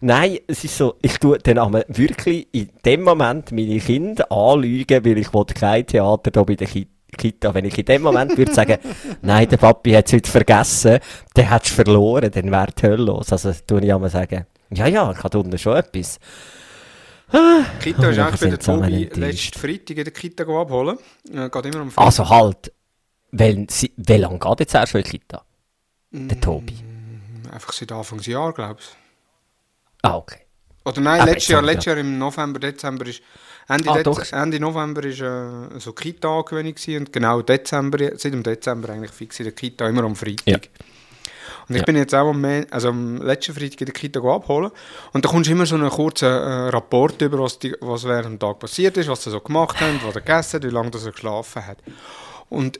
Nein, es ist so, ich tue dann aber wirklich in dem Moment meine Kinder anlügen, weil ich kein Theater hier bei der Kita Kita. Wenn ich in dem Moment würde sagen, nein, der Papi hat es heute vergessen, dann hättest du verloren, dann wäre die Hölle los. Also, tue ich einmal sagen, ja, ja, ich habe unten schon etwas. Kita ist Oh, eigentlich für den sind zusammen Tobi letzten Freitag in der Kita abholen. Äh, geht immer am Freitag. Also halt, wenn sie, wie lange geht jetzt erst schon in die Kita? Der Tobi. Einfach seit Anfangsjahr, glaube ich. Ah, okay. Oder nein, Aber letztes Jahr, haben letztes Jahr im November, Dezember ist Ende, Ah, Dez. Ende November ist äh, so Kita-Angewöhnung gewesen und genau Dezember, seit dem Dezember eigentlich fix in der Kita, immer am Freitag. Ja. Und ich Ja. bin jetzt auch am, also am letzten Freitag in der Kita abholen und da kommst du immer so einen kurzen äh, Rapport über, was, die, was während dem Tag passiert ist, was sie so gemacht haben, was er gegessen hat, wie lange er geschlafen hat. Und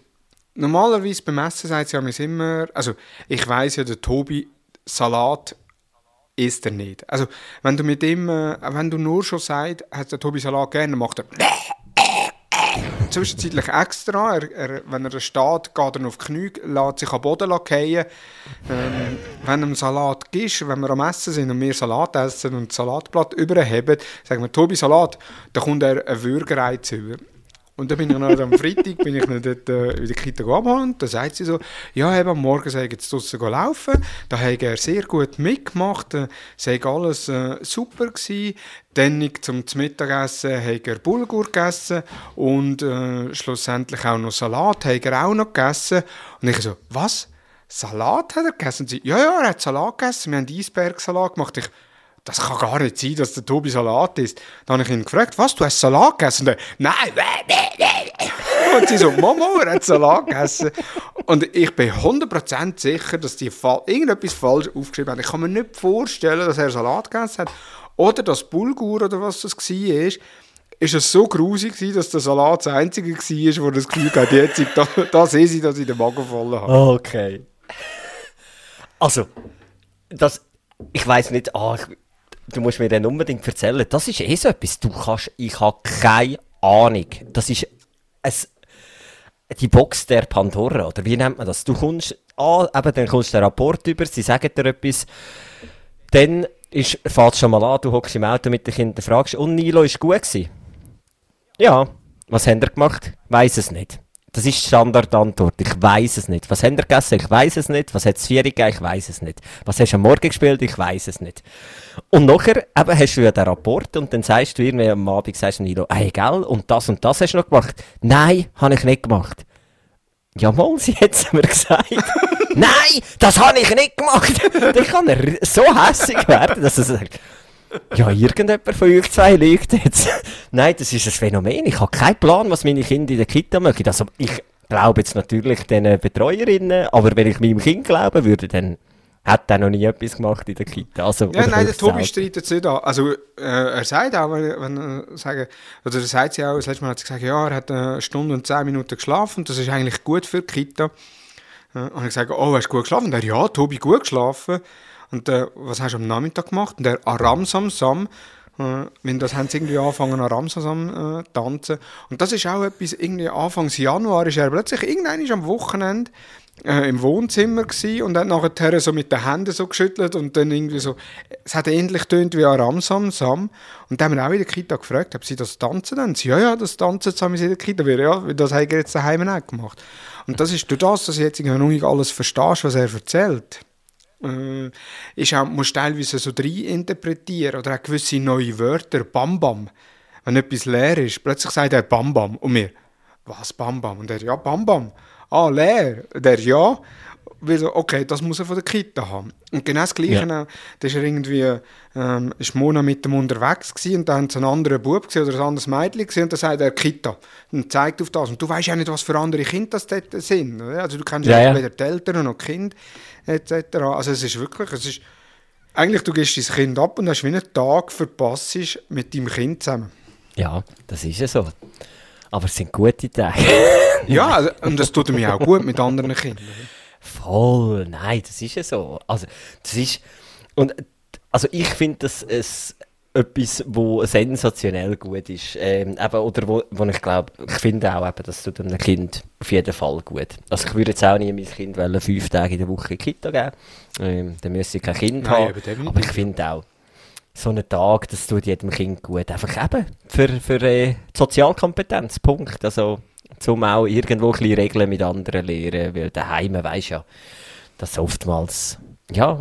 normalerweise beim Essen sagt sie mir immer, also ich weiß ja, der Tobi Salat isst er nicht. Also wenn du mit ihm, äh, wenn du nur schon sagst, hat der Tobi Salat gerne, macht er zwischenzeitlich extra. Er, er, wenn er steht, geht er auf die Knie, lässt sich am Boden fallen. Ähm, wenn er Salat gibst, wenn wir am Essen sind und wir Salat essen und das Salatblatt überheben, sagen wir, Tobi Salat, dann kommt er ein Würgereiz über. Und dann bin ich noch am Freitag bin ich noch dort, äh, in der Kita und da sagt sie so, ja, eben, am Morgen sei jetzt draussen go laufen, da hat er sehr gut mitgemacht, äh, sei alles äh, super gewesen. Dann zum Mittagessen hat er Bulgur gegessen und äh, schlussendlich auch noch Salat hat er auch noch gegessen. Und ich so, was? Salat hat er gegessen? Und sie, ja, ja, er hat Salat gegessen, wir haben Eisbergsalat gemacht. Ich, das kann gar nicht sein, dass der Tobi Salat isst. Dann habe ich ihn gefragt, was, du hast Salat gegessen? Und er, nein, und sie so, Mama, er hat Salat gegessen. Und ich bin 100% sicher, dass die fa irgendetwas falsch aufgeschrieben haben. Ich kann mir nicht vorstellen, dass er Salat gegessen hat. Oder das Bulgur oder was das war, ist, ist es so grusig dass der Salat das einzige war, wo das Gefühl hat, jetzt, da, da sehe ich, dass ich den Magen voll habe. Okay. Also, das, ich weiß nicht, ah, ich, du musst mir dann unbedingt erzählen, das ist eh so etwas, du kannst, ich habe keine Ahnung, das ist es, die Box der Pandora, oder wie nennt man das? Du kommst an, eben, dann kommst du den Rapport über, sie sagen dir etwas, dann ist, fährt schon mal an, du hockst im Auto mit den Kindern, fragst, und Nilo ist gut gewesen? Ja. Was haben ihr gemacht? Weiß es nicht. Das ist die Standardantwort. Ich weiß es nicht. Was haben ihr gegessen? Ich weiß es nicht. Was hat es Vieri gegeben? Ich weiß es nicht. Was hast du am Morgen gespielt? Ich weiß es nicht. Und nachher eben hast du ja den Rapport und dann sagst du irgendwie am Abend, sagst du Nilo, hey, gell? Und das und das hast du noch gemacht? Nein, habe ich nicht gemacht. Ja, mal, sie hat es mir gesagt. Nein, das habe ich nicht gemacht. Dann kann er so hässig werden, dass er sagt, ja, irgendjemand von euch zwei lügt jetzt. Nein, das ist ein Phänomen. Ich habe keinen Plan, was meine Kinder in der Kita machen. Also, ich glaube jetzt natürlich den Betreuerinnen, aber wenn ich meinem Kind glauben würde, dann hat er noch nie etwas gemacht in der Kita. Also, Ja, nein, der Tobi streitet es nicht an. Also, äh, er sagt auch, wenn, er sagen, oder er sagt sie auch, das letzte Mal hat sie gesagt, ja, er hat eine Stunde und zehn Minuten geschlafen, das ist eigentlich gut für die Kita. Äh, und ich gesagt, oh, hast du gut geschlafen? Und er, ja, Tobi, gut geschlafen. Und äh, was hast du am Nachmittag gemacht? Und er, Aram Sam Sam. Äh, wenn das haben sie irgendwie angefangen, Aram Sam Sam äh, tanzen. Und das ist auch etwas, irgendwie Anfangs Januar ist er plötzlich irgendwann am Wochenende äh, im Wohnzimmer gsi und hat nachher so mit den Händen so geschüttelt und dann irgendwie so, es hat ähnlich tönt wie Aram Sam. Und dann haben wir auch in der Kita gefragt, ob sie das tanzen dann. Sie, ja, ja, das tanzen zusammen in der Kita. Wir, ja, das haben wir jetzt daheim auch gemacht. Und das ist durch das, dass ich jetzt irgendwie noch nicht alles verstehst, was er erzählt. Äh, ist auch, musst teilweise so interpretieren oder auch gewisse neue Wörter, Bam Bam. Wenn etwas leer ist, plötzlich sagt er Bam Bam und mir, was Bam Bam? Und er, ja, Bam Bam. Ah, leer. Und er, ja. Weil so, okay, das muss er von der Kita haben. Und genau das Gleiche, Ja. auch, da ist er irgendwie, ähm, ist Mona mit dem unterwegs gewesen und dann haben sie einen anderen Bub gesehen oder ein anderes Mädchen gesehen und dann sagt er Kita und zeigt auf das. Und du weißt ja nicht, was für andere Kinder das dort sind. Oder? Also du kennst Ja, ja, ja. weder die Eltern noch die Kinder etc. Also es ist wirklich, es ist, eigentlich du gehst dein Kind ab und hast wie einen Tag verpasst mit deinem Kind zusammen. Ja, das ist ja so. Aber es sind gute Tage. Ja, also, und das tut mir auch gut mit anderen Kindern. Voll, nein, das ist ja so. Also, das ist. Und, also ich finde das es, etwas, wo sensationell gut ist. Ähm, eben, oder wo, wo ich glaube, ich finde auch, eben, das tut einem Kind auf jeden Fall gut. Also ich würde jetzt auch nie mein Kind wollen, fünf Tage in der Woche in die Kita geben. Ähm, dann müsste ich kein Kind Nein, haben. Aber ich finde auch, so einen Tag, das tut jedem Kind gut. Einfach eben für, für äh, Sozialkompetenz, Punkt. Also, zum auch irgendwo ein Regeln mit anderen lernen, weil daheim weisst ja, dass oftmals, ja,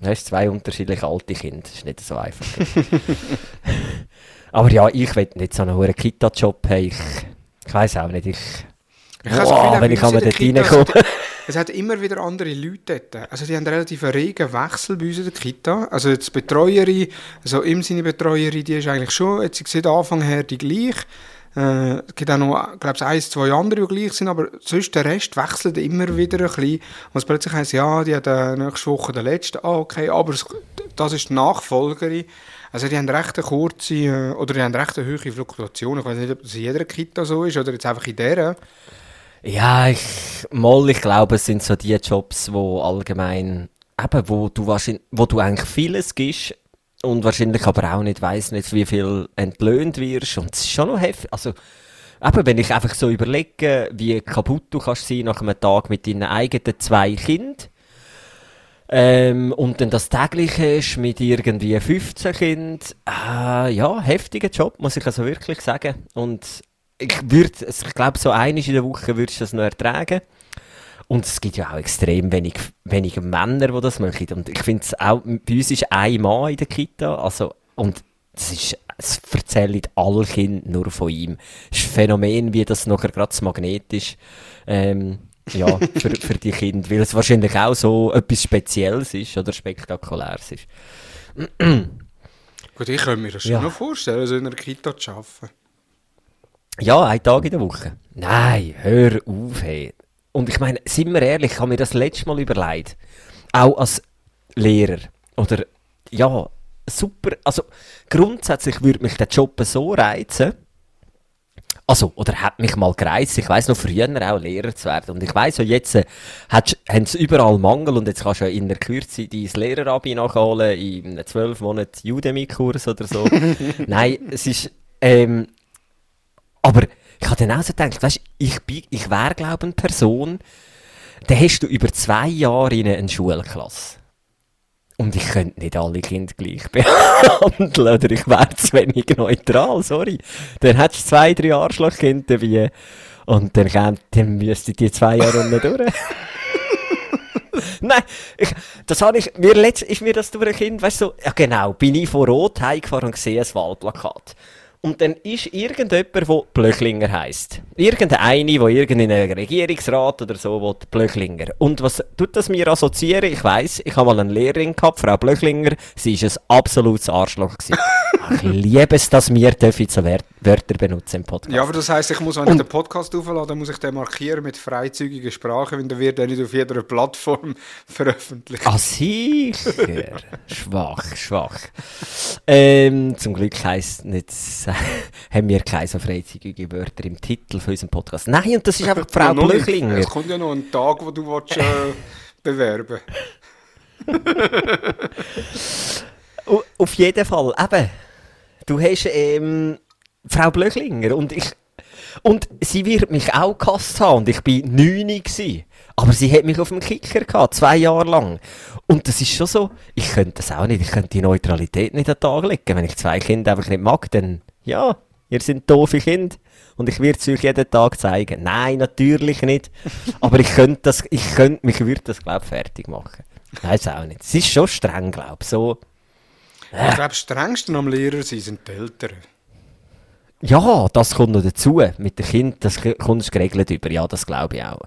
du hast zwei unterschiedliche alte Kinder, das ist nicht so einfach. Aber ja, ich will nicht so einen hohen Kita-Job haben, ich, ich weiss auch nicht, ich... Ich Wow, Gefühl, wenn ich einmal dort reinkomme. es hat- immer wieder andere Leute dort. Also die haben einen relativ regen Wechsel bei uns in der Kita. Also jetzt die Betreuerin, also im Sinne Betreuerin, die ist eigentlich schon, jetzt seit Anfang her die gleich. Äh, es gibt auch noch, glaube ich, eins, zwei andere, die gleich sind, aber sonst der Rest wechselt immer wieder ein bisschen. Und plötzlich heisst, ja, die hat äh, nächste Woche den letzten, ah, okay, aber es, das ist die Nachfolgerin. Also die haben recht kurze, äh, oder die haben recht hohe Fluktuation. Ich weiß nicht, ob das in jeder Kita so ist oder jetzt einfach in der. Ja, ich, mal, ich glaube, es sind so die Jobs, wo allgemein, eben, wo du wahrscheinlich, wo du eigentlich vieles gibst und wahrscheinlich aber auch nicht weiss nicht, wie viel entlöhnt wirst und es ist schon noch heftig, also, eben, wenn ich einfach so überlege, wie kaputt du kannst sein nach einem Tag mit deinen eigenen zwei Kindern, ähm, und dann das tägliche ist mit irgendwie 15 Kindern, äh, ja, heftiger Job, muss ich also wirklich sagen. Und ich würde, ich glaube, so einmal in der Woche würdest du das noch ertragen. Und es gibt ja auch extrem wenig, wenig Männer, die das machen. Und ich finde es auch, bei uns ist ein Mann in der Kita, also, und es ist, es erzählen alle Kinder nur von ihm. Es ist ein Phänomen, wie das nachher gerade das Magnet ist, ähm, ja, für, für die Kinder, weil es wahrscheinlich auch so etwas Spezielles ist oder Spektakuläres ist. Gut, ich könnte mir das schon Ja. noch vorstellen, so in einer Kita zu arbeiten. Ja, ein Tag in der Woche. Nein, hör auf, hey. Und ich meine, sind wir ehrlich, ich habe mir das letzte Mal überlegt. Auch als Lehrer. Oder, ja, super. Also, grundsätzlich würde mich der Job so reizen. Also, oder hat mich mal gereizt. Ich weiss noch früher auch Lehrer zu werden. Und ich weiss ja, jetzt äh, haben sie überall Mangel und jetzt kannst du ja in der Kürze dein Lehrerabi nachholen, in einem 12 Monat Udemy-Kurs oder so. Nein, es ist, ähm, aber ich habe dann auch so gedacht, weißt, ich, bin, ich wäre, glaube ich, eine Person, da hast du über zwei Jahre in eine Schulklasse. Und ich könnte nicht alle Kinder gleich behandeln, oder ich wäre zu wenig neutral, sorry. Dann hättest du zwei, drei Arschlochkinder dabei. Und dann, käm, dann müsste die zwei Jahre unten durch. Nein, ich, das habe ich, mir letzt, ist mir das durch ein Kind, weißt du, so, ja genau, bin ich von Rot heimgefahren und sehe ein Wahlplakat. Und dann ist irgendjemand, der Blöchlinger heisst. Irgendeine, wo irgendein Regierungsrat oder so will, Blöchlinger. Und was tut das mir assoziieren? Ich weiss, ich habe mal eine Lehrerin gehabt, Frau Blöchlinger, sie ist ein absolutes Arschloch gewesen. ich liebe es, dass wir so Wör Wörter benutzen im Podcast. Ja, aber das heisst, ich muss, wenn ich den Podcast auflade, muss ich den markieren mit freizügiger Sprache, weil dann wird er nicht auf jeder Plattform veröffentlicht. Ah, sicher. schwach, schwach. Ähm, zum Glück heisst nicht, haben wir keine so freizügige Wörter im Titel von unserem Podcast. Nein, und das ist einfach Frau Ja. Blöchlinger. Es kommt ja noch ein Tag, wo du willst, äh, bewerben Au- Auf jeden Fall, eben. Du hast ähm, Frau Blöchlinger und ich. Und sie wird mich auch gehasst haben und ich bin 9 gsi. Aber sie hat mich auf dem Kicker gehabt, zwei Jahre lang. Und das ist schon so, ich könnte das auch nicht, ich könnte die Neutralität nicht an den Tag legen. Wenn ich zwei Kinder einfach nicht mag, dann, ja, ihr seid doofe Kinder. Und ich werde es euch jeden Tag zeigen. Nein, natürlich nicht. Aber ich könnte das, ich könnte, mich würde das, glaube ich, fertig machen. Weiß auch nicht. Es ist schon streng, glaube ich. So, Ich glaube, das strengste am Lehrer sind die Eltern. Ja, das kommt noch dazu. Mit dem Kind, das k- kommst du geregelt über. Ja, das glaube ich auch.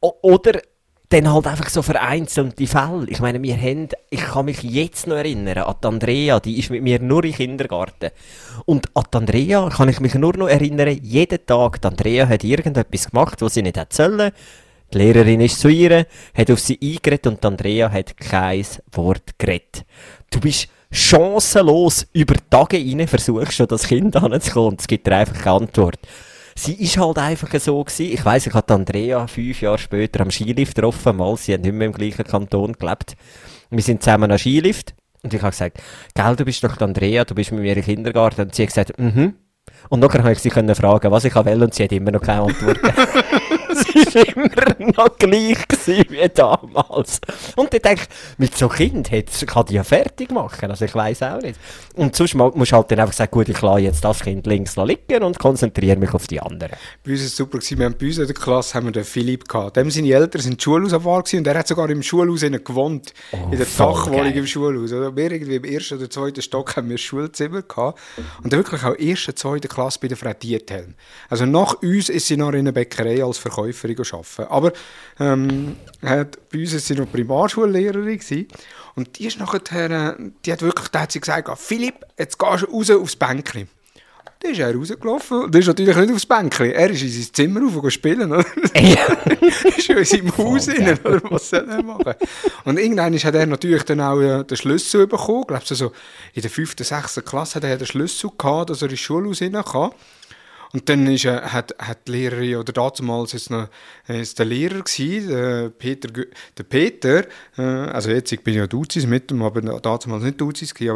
O oder dann halt einfach so vereinzelte Fälle. Ich meine, wir haben, ich kann mich jetzt noch erinnern an Andrea, die ist mit mir nur im Kindergarten. Und an Andrea kann ich mich nur noch erinnern, jeden Tag, die Andrea hat irgendetwas gemacht, was sie nicht hätte sollen. Die Lehrerin ist zu ihr, hat auf sie eingeredet und die Andrea hat kein Wort geredet. Du bist chancenlos über Tage rein, versuchst du das Kind anzukommen und es gibt dir einfach keine Antwort. Sie ist halt einfach so gewesen. Ich weiss, ich hatte Andrea fünf Jahre später am Skilift getroffen, mal, sie hat nicht mehr im gleichen Kanton gelebt. Wir sind zusammen am Skilift und ich habe gesagt, gell, du bist doch die Andrea, du bist mit mir im Kindergarten. Und sie hat gesagt, mhm. Und nachher habe ich sie können fragen, was ich will und sie hat immer noch keine Antwort. es war immer noch gleich gewesen wie damals. Und ich denke, mit so Kind hat- kann die ja fertig machen. Also ich weiß auch nicht. Und sonst mu- musst du halt dann einfach sagen, gut, ich lasse jetzt das Kind links liegen und konzentriere mich auf die anderen. Bei uns war es super, gewesen. wir haben bei uns in der Klasse haben wir den Philipp gehabt. Dem seine Eltern sind gewesen und er hat sogar im Schulhaus gewohnt. in der Dachwohnung im Schulhaus. Oder wir irgendwie im ersten oder zweiten Stock haben wir ein Schulzimmer gehabt. Und dann wirklich auch erste, zweite Klasse bei der Frau Diethelm. Also nach uns ist sie noch in einer Bäckerei als Verkäuferin arbeiten. Aber ähm, hat, bei uns war sie noch Primarschullehrerin gewesen. Und die ist nachher, äh, die hat wirklich, da hat sie gesagt, Philipp, jetzt gehst du raus aufs Bänkchen. Dann ist er rausgelaufen und ist natürlich nicht aufs Bänkchen. Er ist in sein Zimmer rauf und spielen. Oder? ist ja in seinem Haus rein, oder? Was soll er machen? Und irgendwann hat er natürlich dann auch äh, den Schlüssel bekommen. Ich glaube, so in der fünften, sechsten Klasse hat er den Schlüssel gehabt, dass er ins Schulhaus rein kann. Und dann ist, äh, hat, hat die Lehrerin, oder damals äh, ist der Lehrer gewesen, der Peter, der Peter äh, also jetzt ich bin ja Duzis mit ihm, aber damals nicht Duzis gewesen,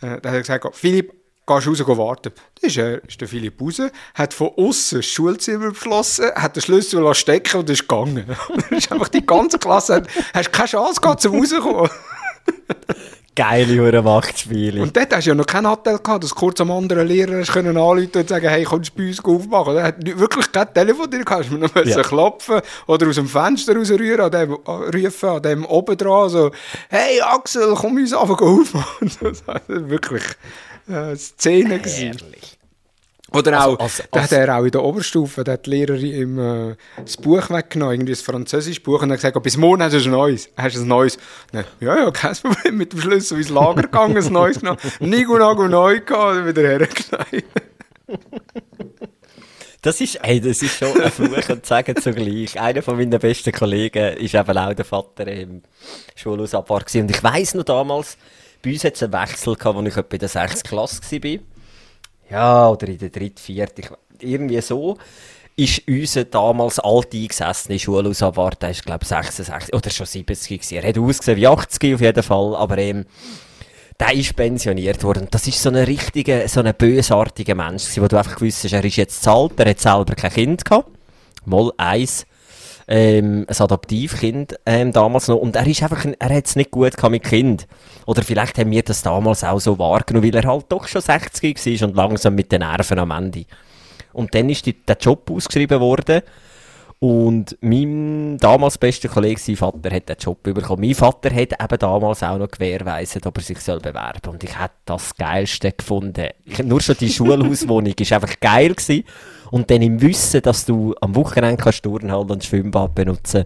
aber äh, der hat gesagt, Philipp, gehst raus geh warten. Dann ist, er, ist der Philipp raus, hat von außen das Schulzimmer beschlossen, hat den Schlüssel stecken und ist gegangen. Dann ist einfach die ganze Klasse, hat, hast keine Chance gehabt, zum rauskommen. Geile Hure Machtspiele. Und dort hast du ja noch keinen Hotel gehabt, dass du kurz am anderen Lehrer hast können anrufen und sagen, hey, kommst du bei uns aufmachen? Er hat wirklich kein Telefon dir gehabt. Du noch Ja. klopfen oder aus dem Fenster rausrühren, an dem, rufen, an dem oben dran, so, hey Axel, komm uns einfach aufmachen. Das war wirklich äh, Szene gewesen. Oder Also, auch, als- da als- hat er auch in der Oberstufe, da hat die Lehrerin ihm äh, das Buch weggenommen, irgendwie ein französisches Buch, und hat gesagt, bis morgen hast du ein neues. Hast du ein neues? Dann, ja, ja, kein Problem, mit dem Schlüssel ins Lager gegangen, ein neues genommen, Nigo Nago neu gehabt, und wieder hergelegt. Das ist, ey, das ist schon ein Fluch und Sagen zugleich. Einer von meinen besten Kollegen ist eben auch der Vater im Schulhausabfahrt gewesen. Und ich weiss noch damals, bei uns hat es einen Wechsel gehabt, als ich etwa in der 6. Klasse war. Ja, oder in der 3., 4., ich, irgendwie so. Ist unser damals alt eingesessener Schulhausabwart, der ist, glaube ich, 66 oder schon 70 gewesen. Er hat ausgesehen wie 80 auf jeden Fall, aber ähm, der ist pensioniert worden. Das ist so ein richtiger, so ein bösartiger Mensch gewesen, wo du einfach gewusst hast, er ist jetzt zu alt, er hat selber kein Kind gehabt. Mal eins. Ähm, ein Adoptivkind ähm, damals noch. Und er ist einfach, ein- er hat es nicht gut gehabt mit Kind. Oder vielleicht haben wir das damals auch so wahrgenommen, weil er halt doch schon 60 war und langsam mit den Nerven am Ende. Und dann ist die, der Job ausgeschrieben worden. Und mein damals bester Kollege, sein Vater, hat den Job bekommen. Mein Vater hat eben damals auch noch gewährweisert, ob er sich soll bewerben soll. Und ich hätte das Geilste gefunden. Ich, nur schon die Schulhauswohnung ist einfach geil gewesen. Und dann im Wissen, dass du am Wochenende kannst Turnhallen und Schwimmbad benutzen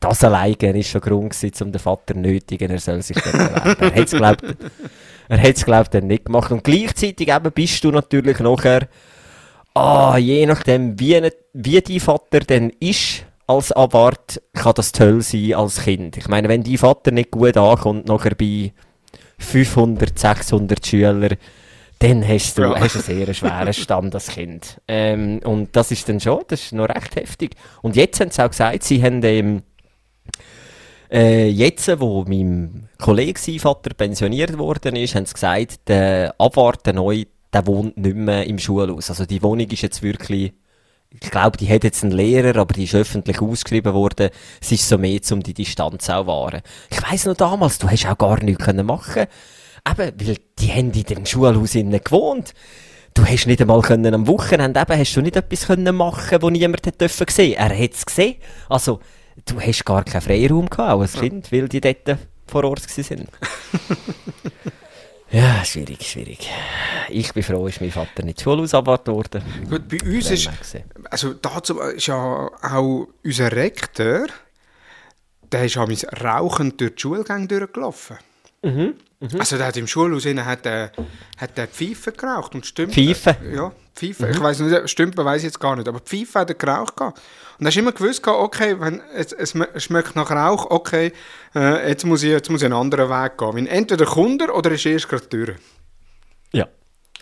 das alleine ist schon Grund gewesen, um den Vater nötigen, er soll sich dort bewerben. Er hat es, glaubt, er hat's, dann nicht gemacht. Und gleichzeitig eben bist du natürlich nachher Ah, je nachdem, wie, wie dein Vater dann ist als Abwart, kann das toll sein als Kind. Ich meine, wenn dein Vater nicht gut ankommt, nachher bei 500, 600 Schülern, dann hast du Ja. hast einen sehr schweren Stand als Kind. Ähm, und das ist dann schon, das ist noch recht heftig. Und jetzt haben sie auch gesagt, sie haben ähm, äh, jetzt, wo mein Kollege, sein Vater, pensioniert worden ist, haben sie gesagt, der Abwart, der Neu, der wohnt nicht mehr im Schulhaus. Also die Wohnung ist jetzt wirklich, ich glaube, die hat jetzt einen Lehrer, aber die ist öffentlich ausgeschrieben worden. Es ist so mehr, um die Distanz auch wahren. Ich weiss noch damals, du hast auch gar nichts können machen Eben, weil die haben in dem Schulhaus innen gewohnt. Du hast nicht einmal können am Wochenende, eben, hast du nicht etwas können machen, wo niemand hat dürfen. Er hat es gesehen. Also, du hast gar keinen Freiraum gehabt, auch als Kind, weil die dort vor Ort sind. ja, schwierig, schwierig. Ich bin froh, ist mein Vater nicht Schulhausabwart worden. Gut, bei uns ist, also dazu ist ja auch unser Rektor, der ist auch rauchend durch die Schulgänge durchgelaufen. Mhm, Also der hat im Schulhaus innen hat, äh, hat der Pfeife geraucht und Stümpen. Pfeife? Ja, Pfeife. Mhm. Ich weiß nicht, Stümpen weiß ich jetzt gar nicht, aber Pfeife hat er geraucht gehabt. Und hast immer gewusst, okay, wenn es, es schme- schmeckt nach Rauch, okay, äh, jetzt, muss ich, jetzt muss ich einen anderen Weg gehen. Wenn entweder er oder ist erst gerade durch. Ja.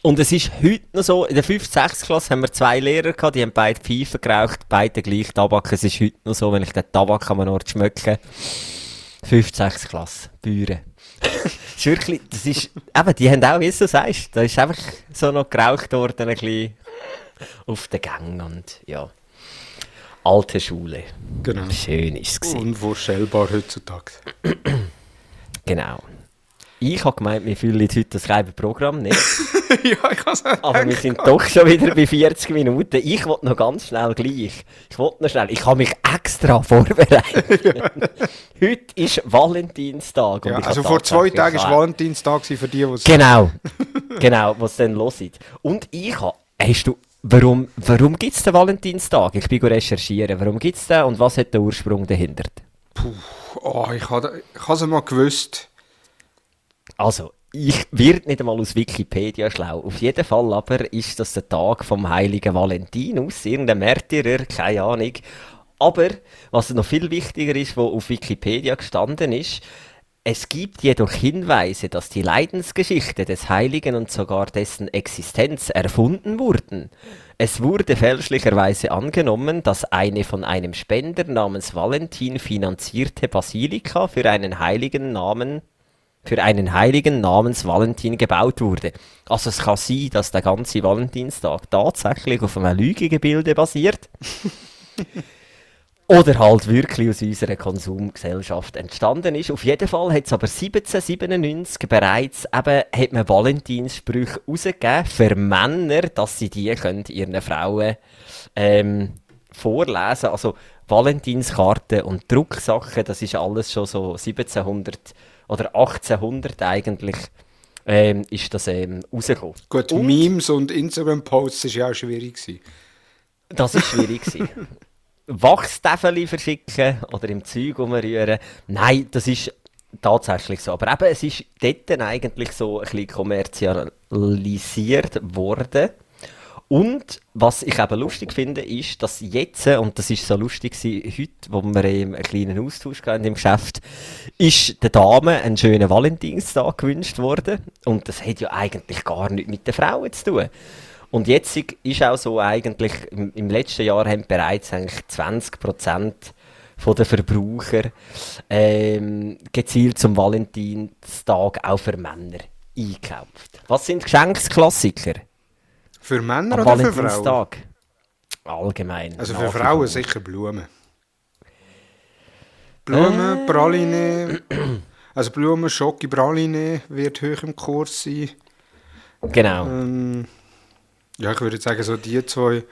Und es ist heute noch so, in der 5. 6. Klasse haben wir zwei Lehrer gehabt, die haben beide Pfeifen geraucht, beide gleich Tabak. Es ist heute noch so, wenn ich den Tabak an einem Ort schmecke. 5. 6. Klasse, Büren. das ist wirklich, das ist, eben, die haben auch, wie du sagst, da ist einfach so noch geraucht worden, ein bisschen auf den Gang und, ja. Alte Schule. Genau. Schön ist es. Unvorstellbar heutzutage. Genau. Ich habe gemeint, wir füllen heute das reine Programm nicht. ja, ich kann es Aber wir sind doch schon wieder bei 40 Minuten. Ich wollte noch ganz schnell gleich. Ich wollte noch schnell. Ich habe mich extra vorbereitet. Heute ist Valentinstag. Ja, also vor zwei Tagen war Valentinstag für die, die es... Genau. genau, was dann los ist. Und ich habe. Hast du. Warum, warum gibt es den Valentinstag? Ich bin recherchieren. Warum gibt es den und was hat der Ursprung dahinter? Oh, ich habe es mal gewusst. Also, ich werde nicht einmal aus Wikipedia schlau. Auf jeden Fall aber ist das der Tag vom heiligen Valentinus, irgendein Märtyrer, keine Ahnung. Aber was noch viel wichtiger ist, was auf Wikipedia gestanden ist, es gibt jedoch Hinweise, dass die Leidensgeschichte des Heiligen und sogar dessen Existenz erfunden wurden. Es wurde fälschlicherweise angenommen, dass eine von einem Spender namens Valentin finanzierte Basilika für einen heiligen Namen für einen Heiligen namens Valentin gebaut wurde. Also es kann sein, dass der ganze Valentinstag tatsächlich auf einem Lügegebilde basiert. Oder halt wirklich aus unserer Konsumgesellschaft entstanden ist. Auf jeden Fall hat es aber 1797 bereits eben, hat man Valentinssprüche rausgegeben für Männer, dass sie die können ihren Frauen ähm, vorlesen. Also Valentinskarten und Drucksachen, das ist alles schon so 1700 oder 1800 eigentlich ähm, ist das ähm, rausgekommen. Gut, Und- Memes und Instagram-Posts war ja auch schwierig. Gewesen. Das war schwierig. gewesen. Wachstäfeli verschicken oder im Zeug rumrühren. Nein, das ist tatsächlich so. Aber eben, es ist dort eigentlich so ein bisschen kommerzialisiert worden. Und was ich eben lustig finde, ist, dass jetzt, und das ist so lustig gewesen, heute, wo wir eben einen kleinen Austausch hatten im Geschäft, ist der Dame ein schöner Valentinstag gewünscht worden. Und das hat ja eigentlich gar nichts mit den Frauen zu tun. Und jetzt ist auch so eigentlich, im, im letzten Jahr haben bereits eigentlich 20% von den Verbraucher ähm, gezielt zum Valentinstag auch für Männer eingekauft. Was sind Geschenksklassiker Für Männer am oder für Frauen? Valentinstag? Allgemein. Also für Frauen sicher Blumen. Blumen, Äh. Praline. Also Blumen, Schoki, Praline wird hoch im Kurs sein. Genau. Ähm, ja, ich würde sagen, so die zwei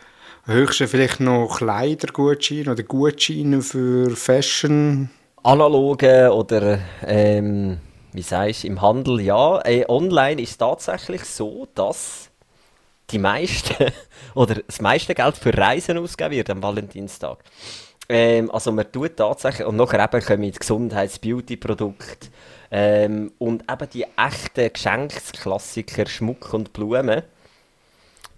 höchsten vielleicht noch Kleidergutscheine oder Gutscheine für Fashion. Analoge oder ähm, wie sagst du, im Handel ja. Äh, online ist tatsächlich so, dass die meisten oder das meiste Geld für Reisen ausgegeben wird am Valentinstag. Ähm, also man tut tatsächlich, und nachher eben kommen die Gesundheits-Beauty-Produkte ähm, und eben die echten Geschenksklassiker Schmuck und Blumen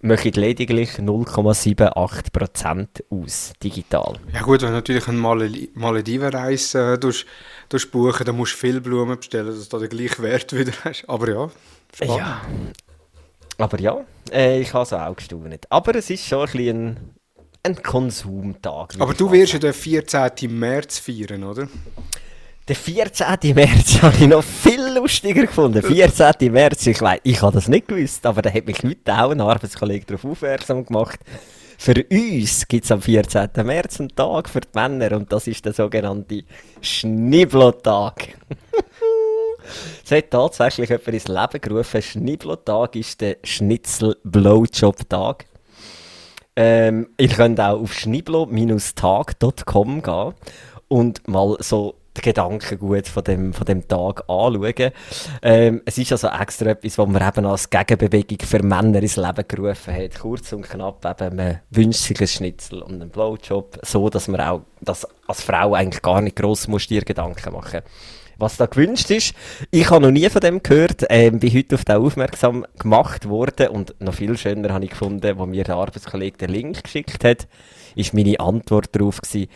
machen lediglich 0,78% aus, digital. Ja gut, wenn du natürlich eine Male- Maledivenreise äh, buchen, dann musst du viel Blumen bestellen, dass du den gleichen Wert wieder hast. Aber ja, spannend. Ja. Aber ja, äh, ich habe es auch gestaunt. Aber es ist schon ein bisschen ein, ein Konsumtag. Aber du wirst ja den 14. März feiern, oder? Den 14. März habe ich noch viel lustiger gefunden. 14. März, ich weiß, ich habe das nicht gewusst, aber da hat mich heute auch ein Arbeitskollege darauf aufmerksam gemacht. Für uns gibt es am 14. März einen Tag für die Männer und das ist der sogenannte Schniblotag. Es hat tatsächlich jemand ins Leben gerufen. Schniblotag ist der Schnitzel-Blowjob-Tag. Ähm, ihr könnt auch auf schniblo-tag.com gehen und mal so die Gedankengut von dem, von dem Tag anschauen. Ähm, es ist also extra etwas, was man eben als Gegenbewegung für Männer ins Leben gerufen hat. Kurz und knapp, eben, man wünscht sich ein Schnitzel und einen Blowjob, so dass man auch dass als Frau eigentlich gar nicht gross muss dir Gedanken machen was da gewünscht ist. Ich habe noch nie von dem gehört, ähm, bin heute auf den aufmerksam gemacht worden und noch viel schöner habe ich gefunden, wo mir der Arbeitskollege den Link geschickt hat, ist meine Antwort darauf gewesen,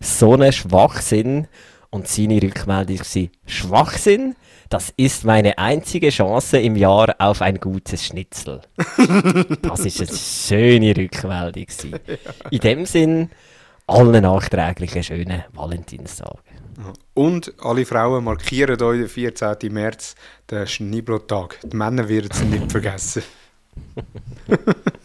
so ein Schwachsinn und seine Rückmeldung war, Schwachsinn, das ist meine einzige Chance im Jahr auf ein gutes Schnitzel. das ist eine schöne Rückmeldung gewesen. In dem Sinn, allen nachträglichen schönen Valentinstag. Und alle Frauen markieren euch den 14. März, den Schniblotag. Die Männer werden es nicht vergessen.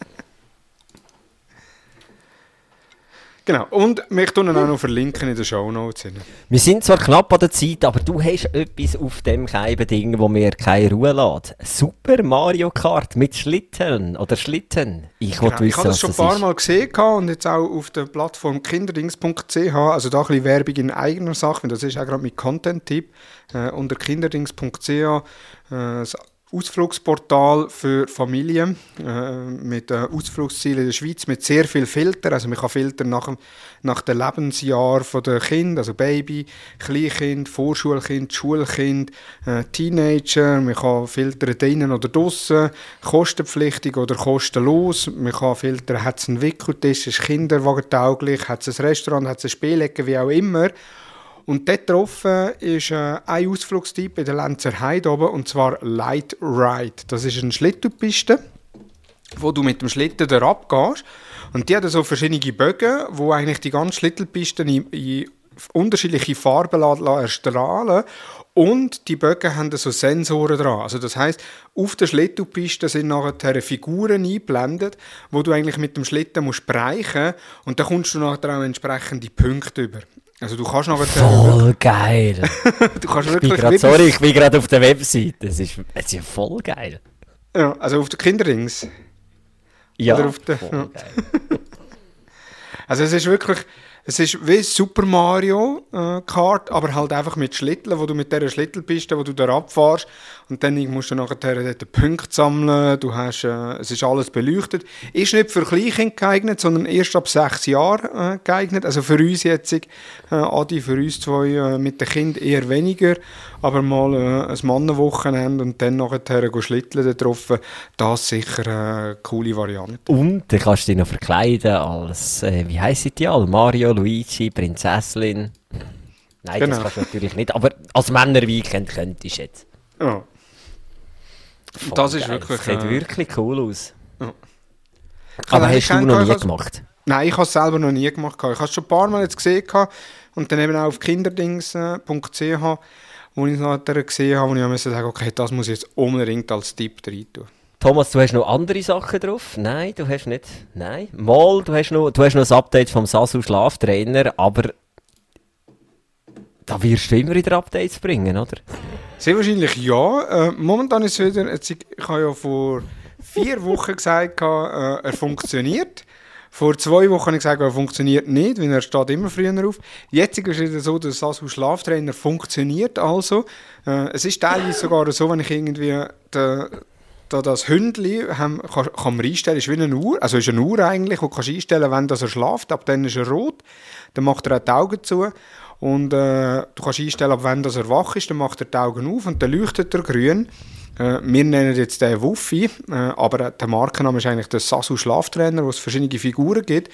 Genau. Und mich tun auch noch verlinken in den Shownotes. Wir sind zwar knapp an der Zeit, aber du hast etwas auf dem Ding, wo mir keine Ruhe lässt. Super Mario Kart mit Schlitten oder Schlitten. Ich Genau. wollte Ich wissen, habe das schon ein paar. Mal gesehen und jetzt auch auf der Plattform kinderdings.ch, also da ein bisschen Werbung in eigener Sache, das ist auch gerade mit Content-Tipp, äh, unter kinderdings.ch, äh, Ausflugsportal für Familien äh, mit äh, Ausflugszielen in der Schweiz mit sehr viel Filter, also man kann filtern nach, dem- nach dem Lebensjahr der Kind, also Baby, Kleinkind, Vorschulkind, Schulkind, äh, Teenager, man kann filtern drinnen oder draussen, kostenpflichtig oder kostenlos, man kann filtern, hat es einen Wickeltisch, ist kinderwagentauglich, hat es ein Restaurant, hat es eine Spielecke, wie auch immer. Und dort drauf ist äh, ein Ausflugstyp in der Lenzer Heide oben, und zwar Light Ride. Das ist eine Schlittenpiste, wo du mit dem Schlitten da abgehst. Und die hat so verschiedene Bögen, wo eigentlich die ganze Schlittelpiste in, in unterschiedliche Farben erstrahlen und die Bögen haben so Sensoren dran. Also das heißt, auf der Schlittelpiste sind nachher Figuren eingeblendet, wo du eigentlich mit dem Schlitten musst bereichen und dann kommst du nachher auch entsprechende Punkte über. Also du kannst nachher Voll geil. du kannst Ich wirklich grad, sorry, ich bin gerade auf der Webseite. Es ist, es ist ja voll geil. ja, also auf der Kinderdings. Ja, Oder auf der- voll ja. geil. Also es ist wirklich, es ist wie Super Mario äh, Kart, aber halt einfach mit Schlitteln, wo du mit dieser Schlittelpiste, wo du da abfährst und dann musst du nachher dort Punkte sammeln, du hast, äh, es ist alles beleuchtet. Ist nicht für Kleinkinder geeignet, sondern erst ab sechs Jahren äh, geeignet. Also für uns jetzt, äh, Adi, für uns zwei äh, mit den Kindern eher weniger, aber mal äh, ein Mannenwochenende und dann nachher Schlitteln drauf, das ist sicher eine coole Variante. Und dann kannst du dich noch verkleiden als, wie heissen die alle? Mario, Luigi, Prinzessin. Nein, Genau. das kannst du natürlich nicht. Aber als Männer-Weekend könntest du jetzt. Ja. Voll Das ist geil. wirklich, Das sieht äh, wirklich cool aus. Ja. Aber hast du noch nie has- gemacht? Nein, ich habe es selber noch nie gemacht. Ich habe es schon ein paar Mal jetzt gesehen und dann eben auch auf kinderdings.ch, wo ich es nachher gesehen habe, wo ich musste sagen, okay, das muss ich jetzt unbedingt als Tipp rein tun. Thomas, du hast noch andere Sachen drauf? Nein, du hast nicht. Nein. Mal, du hast noch, du hast noch ein Update vom Sasu Schlaftrainer, aber da wirst du immer wieder Updates bringen, oder? Sehr wahrscheinlich ja. Äh, momentan ist es wieder, jetzt, ich, habe ja vor vier Wochen gesagt, äh, er funktioniert. Vor zwei Wochen habe ich gesagt, er funktioniert nicht, weil er steht immer früher auf. Jetzt ist es wieder so, dass Sasu Schlaftrainer funktioniert also. Äh, es ist teilweise sogar so, wenn ich irgendwie den, da das Hündli kann, kann man einstellen, ist wie eine Uhr, also ist eine Uhr eigentlich, du kannst einstellen, wenn das er schlaft, ab dann ist er rot, dann macht er auch die Augen zu und äh, du kannst einstellen, ab wann das er wach ist, dann macht er die Augen auf und dann leuchtet er grün. Äh, wir nennen jetzt den Wuffi, äh, aber der Markenname ist eigentlich der Sasu Schlaftrainer, wo es verschiedene Figuren gibt.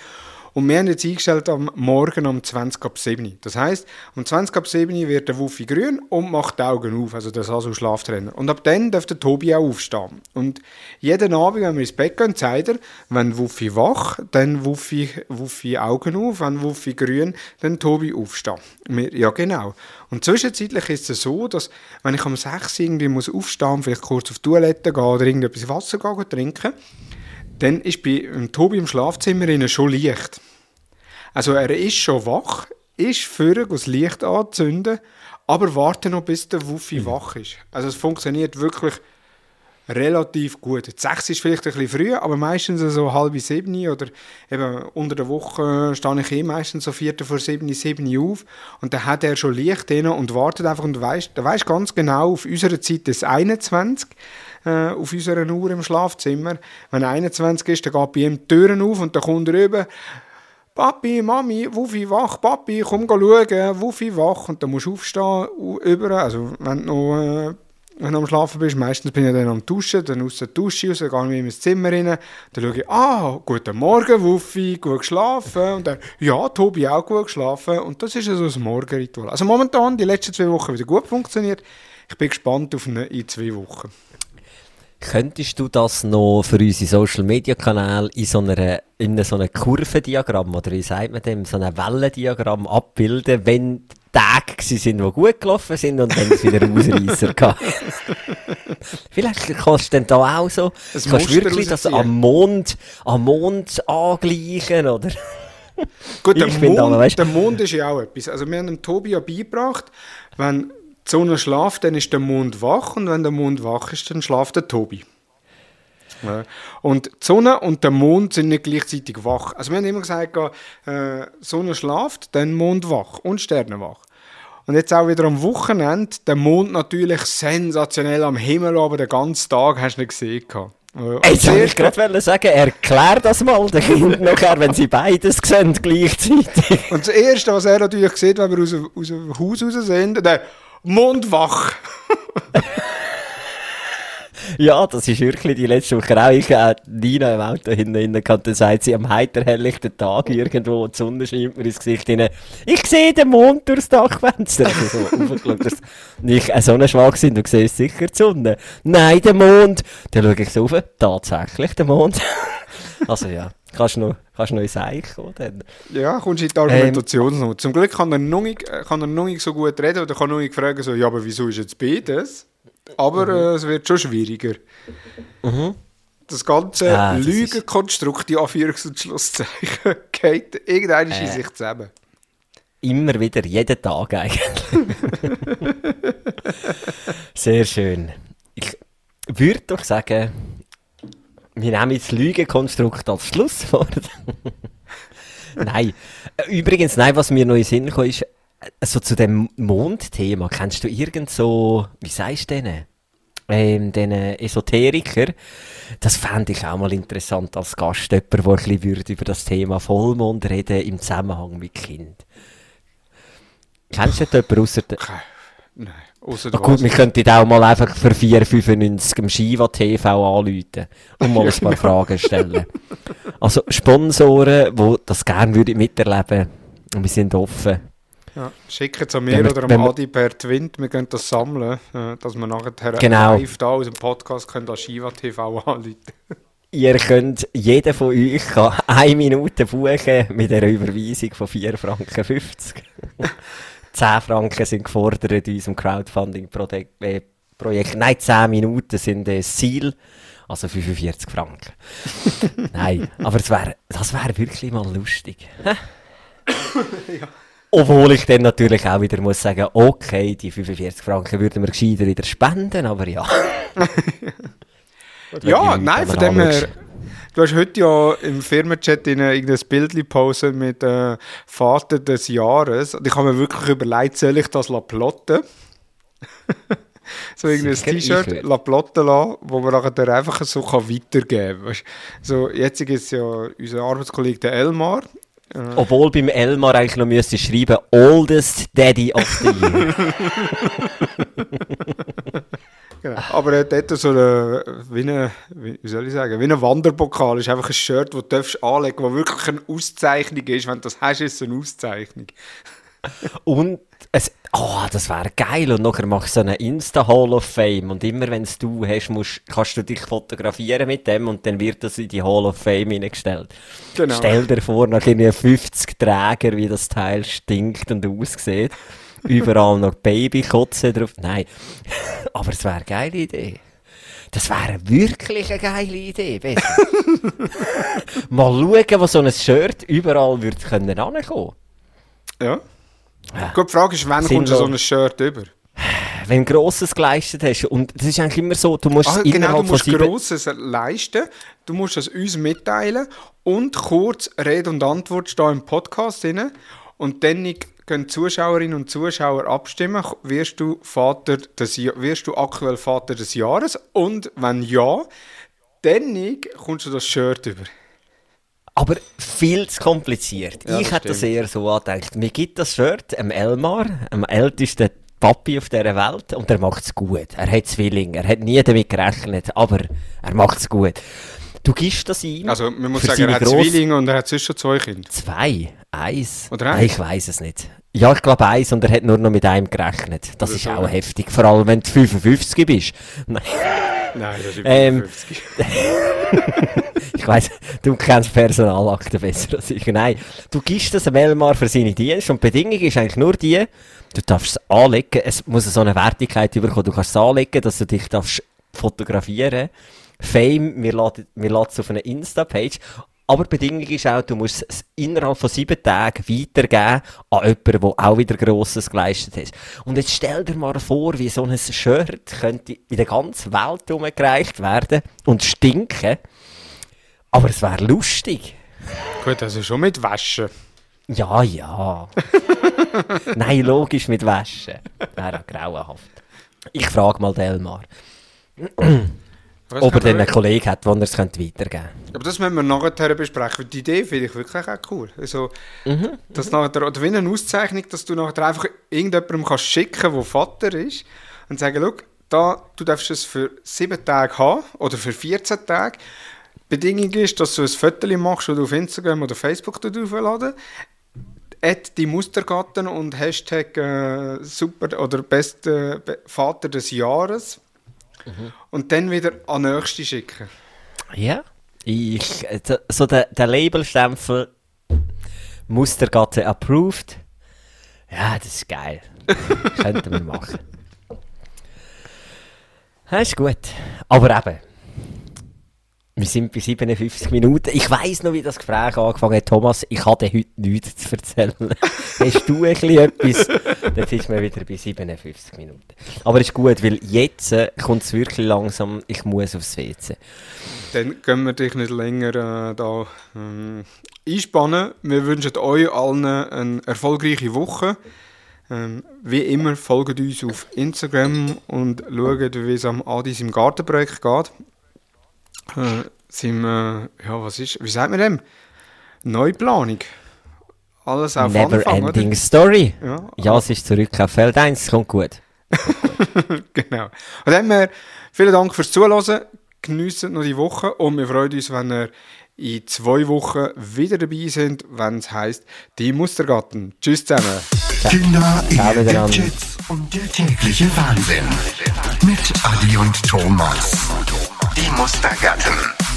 Und wir haben jetzt eingestellt am Morgen um 20 ab 7. Das heisst, um 20 ab 7 wird der Wuffi grün und macht die Augen auf, also der Sasu Schlaftrainer. Und ab dann darf der Tobi auch aufstehen. Und jeden Abend, wenn wir ins Bett gehen, sagt er, wenn Wuffi wach, dann Wuffi, Wuffi Augen auf, wenn Wuffi grün, dann Tobi aufstehen. Wir, ja, genau. Und zwischenzeitlich ist es so, dass, wenn ich um 6 irgendwie muss aufstehen, vielleicht kurz auf die Toilette gehen oder irgendetwas Wasser gehen, trinken, dann ist bei ähm, Tobi im Schlafzimmer innen schon Licht. Also er ist schon wach, ist für das Licht anzünden, aber wartet noch, bis der Wuffi wach ist. Also es funktioniert wirklich relativ gut. Die Sechs ist vielleicht ein bisschen früh, aber meistens so halb sieben oder eben unter der Woche stehe ich eh meistens so viertel vor sieben, sieben auf und dann hat er schon Licht drin und wartet einfach und weiss, der weiß ganz genau, auf unserer Zeit ist 21 äh, auf unserer Uhr im Schlafzimmer. Wenn 21 ist, dann geht bei ihm die Türen auf und dann kommt er rüber. Papi, Mami, Wuffi wach, Papi, komm schauen, Wuffi wach. Und dann musst du aufstehen, über, also wenn du noch, äh, wenn du am Schlafen bist, meistens bin ich dann am Duschen, dann aus der Dusche raus, dann gehe ich in mein Zimmer rein, dann schaue ich, ah, guten Morgen, Wuffi, gut geschlafen. Und dann, ja, Tobi auch gut geschlafen. Und das ist so ein Morgenritual. Also momentan, die letzten zwei Wochen wieder gut funktioniert. Ich bin gespannt auf eine in zwei Wochen. Könntest du das noch für unsere Social Media Kanäle in so einer, in so einem Kurvendiagramm oder wie sagt man dem, so einem Wellendiagramm abbilden, wenn die Tage sind, die gut gelaufen sind und dann es wieder Ausreißer gab? Vielleicht kannst du dann da auch so, kannst du Muster wirklich das am Mond, am Mond angleichen, oder? Gut, der Mond, weißt- der Mond ist ja auch etwas. Also wir haben dem Tobi ja beigebracht, wenn die Sonne schlaft, dann ist der Mond wach und wenn der Mond wach ist, dann schlaft der Tobi. Ja. Und die Sonne und der Mond sind nicht gleichzeitig wach. Also wir haben immer gesagt, äh, Sonne schlaft, dann Mond wach und Sterne wach. Und jetzt auch wieder am Wochenende, der Mond natürlich sensationell am Himmel, aber den ganzen Tag hast du nicht gesehen. gehabt. Äh, Jetzt wollte ich gerade sagen, erklär das mal den Kindern nachher, wenn sie beides sehen gleichzeitig. Und das Erste, was er natürlich sieht, wenn wir aus, dem- aus dem Haus raus sind, der Mond wach. Ja, das ist wirklich die letzte Woche auch. Ich äh, Nina im Auto hinten innen gehabt, dann sagt sie am heiter helllichten Tag irgendwo, die Sonne scheint mir ins Gesicht hinein. Ich sehe den Mond durchs Dachfenster. Also so nicht äh, so schwach sind, du siehst sicher die Sonne. Nein, der Mond. Dann schaue ich so auf, tatsächlich der Mond. also ja, kannst du noch, kannst noch ins Eich kommen. Ja, kommst du in die Argumentationsnot. Zum Glück kann er, noch nicht, äh, kann er noch nicht so gut reden oder kann noch nicht fragen, so, ja, aber wieso ist jetzt beides? Aber äh, es wird schon schwieriger. Das ganze Ah, Lügenkonstrukt, die Anführungs- und Schlusszeichen, geht irgendwann Äh. in sich zusammen. Immer wieder, jeden Tag eigentlich. Sehr schön. Ich würde doch sagen, wir nehmen jetzt Lügenkonstrukt als Schlusswort. nein. Übrigens, nein, was mir noch in den Sinn kam, ist, so zu dem Mondthema, kennst du irgend so, wie sagst du denen? Ähm, den Esoteriker, das fände ich auch mal interessant als Gast, jemand, der ein bisschen über das Thema Vollmond reden im Zusammenhang mit Kind. Kennst du jemanden der... Nein, außer Ah, gut, wir könnten auch mal einfach für 4,95 im Shiva TV anrufen und mal ein paar Fragen stellen. Also Sponsoren, die das gerne würden miterleben und wir sind offen. Ja, schicken es an mir wir- oder am Adi per Twint, wir können das sammeln, äh, dass wir nachher Genau. live da aus dem Podcast können als Shiva TV anrufen. Ihr könnt, jeder von euch kann eine Minute buchen mit einer Überweisung von 4,50 Franken. 10 Franken sind gefordert in unserem Crowdfunding-Projekt. Äh, Projekt. Nein, 10 Minuten sind äh, das Ziel. Also 45 Franken. Nein, aber es wär, das wäre wirklich mal lustig. Hä? Obwohl ich dann natürlich auch wieder muss sagen, okay, die 45 Franken würden wir gescheiter wieder spenden, aber ja. Ja, nein, von dem her. Du hast heute ja im Firmenchat in äh, irgendein Bild gepostet mit äh, Vater des Jahres. Und ich habe mir wirklich überlegt, soll ich das plotten? so irgendein T-Shirt la plotten lassen, wo man nachher einfach so kann weitergeben kann. So, jetzt ist ja unser Arbeitskollege der Elmar. Obwohl beim Elmar eigentlich noch müsste schreiben, Oldest Daddy of the Year. Genau. Aber er hat dort so eine, wie eine, wie soll ich sagen, wie ein Wanderpokal. ist einfach ein Shirt, das du darfst anlegen das wirklich eine Auszeichnung ist. Wenn du das hast, ist es eine Auszeichnung. Und es, oh, das wäre geil. Und nachher machst du so eine Insta Hall of Fame. Und immer wenn es du hast, musst, kannst du dich fotografieren mit dem und dann wird das in die Hall of Fame hineingestellt. Genau. Stell dir vor, nach irgendwie 50 Träger, wie das Teil stinkt und aussieht. Überall noch Babykotze drauf. Nein. Aber es wäre eine geile Idee. Das wäre wirklich eine geile Idee. Mal schauen, wo so ein Shirt überall würde können ankommen. Ja. Gut, die Frage ist, wann kommst du so ein Shirt über? Wenn du Grosses geleistet hast, und das ist eigentlich immer so, du musst es genau, du musst. Grosses leisten, du musst es uns mitteilen und kurz Rede und Antwort stehen im Podcast drin. Und dann können Zuschauerinnen und Zuschauer abstimmen, wirst du, Vater des, Ja- wirst du aktuell Vater des Jahres und wenn ja, dann kommst du das Shirt über. Aber viel zu kompliziert. Ja, ich hätte das eher so angedacht. Mir gibt das Shirt dem Elmar, dem ältesten Papi auf dieser Welt, und er macht es gut. Er hat Zwillinge, er hat nie damit gerechnet, aber er macht es gut. Du gibst das ihm. Also man muss sagen, er hat Gross- Zwillinge und er hat sonst schon zwei Kinder. Zwei? Eins? Oder eins? Ich weiß es nicht. Ja, ich glaube eins und er hat nur noch mit einem gerechnet. Das Oder ist auch heftig, vor allem wenn du 55 bist. Nein. Nein, das ist Ähm, 50. Ich weiss, du kennst Personalakte besser als ich. Nein, du gibst das dem Elmar für seine Dienste und die Bedingung ist eigentlich nur die, du darfst es anlegen, es muss so eine Wertigkeit überkommen, du kannst es anlegen, dass du dich darfst fotografieren Fame, wir laden wir laden es auf eine Insta-Page Aber die Bedingung ist auch, du musst es innerhalb von sieben Tagen weitergeben an jemanden, der auch wieder Grosses geleistet hat. Und jetzt stell dir mal vor, wie so ein Shirt könnte in der ganzen Welt umgereicht werden und stinken. Aber es wäre lustig. Gut, also schon mit Waschen. Ja, ja. Nein, logisch mit Waschen. Wäre auch grauenhaft. Ich frage mal Delmar, Was ob er dann einen Kollegen hat, der es weitergeben könnte. Aber das müssen wir nachher besprechen, weil die Idee finde ich wirklich auch cool. Also, dass nachher, oder wie eine Auszeichnung, dass du nachher einfach irgendjemandem kannst schicken der Vater ist und sagen, schau, da, du darfst es für sieben Tage haben oder für 14 Tage. Die Bedingung ist, dass du ein Foto machst, das du auf Instagram oder Facebook aufladen Add die Mustergatten und Hashtag äh, super oder beste Be- Vater des Jahres. Und dann wieder an den nächsten schicken. Ja. Ich, so der, der Labelstempel Mustergatte approved. Ja, das ist geil. Könnten wir machen. Das ist gut. Aber eben, wir sind bei 57 Minuten. Ich weiss noch, wie das Gespräch angefangen hat. Thomas, ich hatte heute nichts zu erzählen. Hast du ein bisschen etwas? Dann sind wir wieder bei 57 Minuten. Aber ist gut, weil jetzt äh, kommt es wirklich langsam, ich muss aufs WC. Dann können wir dich nicht länger äh, da ähm, einspannen. Wir wünschen euch allen eine erfolgreiche Woche. Ähm, wie immer, folgt uns auf Instagram und schaut, wie es am Adis im Gartenprojekt geht. Äh, sind wir, ja, was ist, wie sagt man dem? Neuplanung. Alles auf Never Anfang, ending story. Ja. Ja, es ist zurück auf Feld 1, es kommt gut. genau. Und dann wir vielen Dank fürs Zuhören. Geniessen noch die Woche und wir freuen uns, wenn ihr in zwei Wochen wieder dabei sind, wenn es heisst Die Mustergatten. Tschüss zusammen. Kinder. Gadgets und der tägliche Wahnsinn. Mit Adi und Thomas. Die Mustergatten.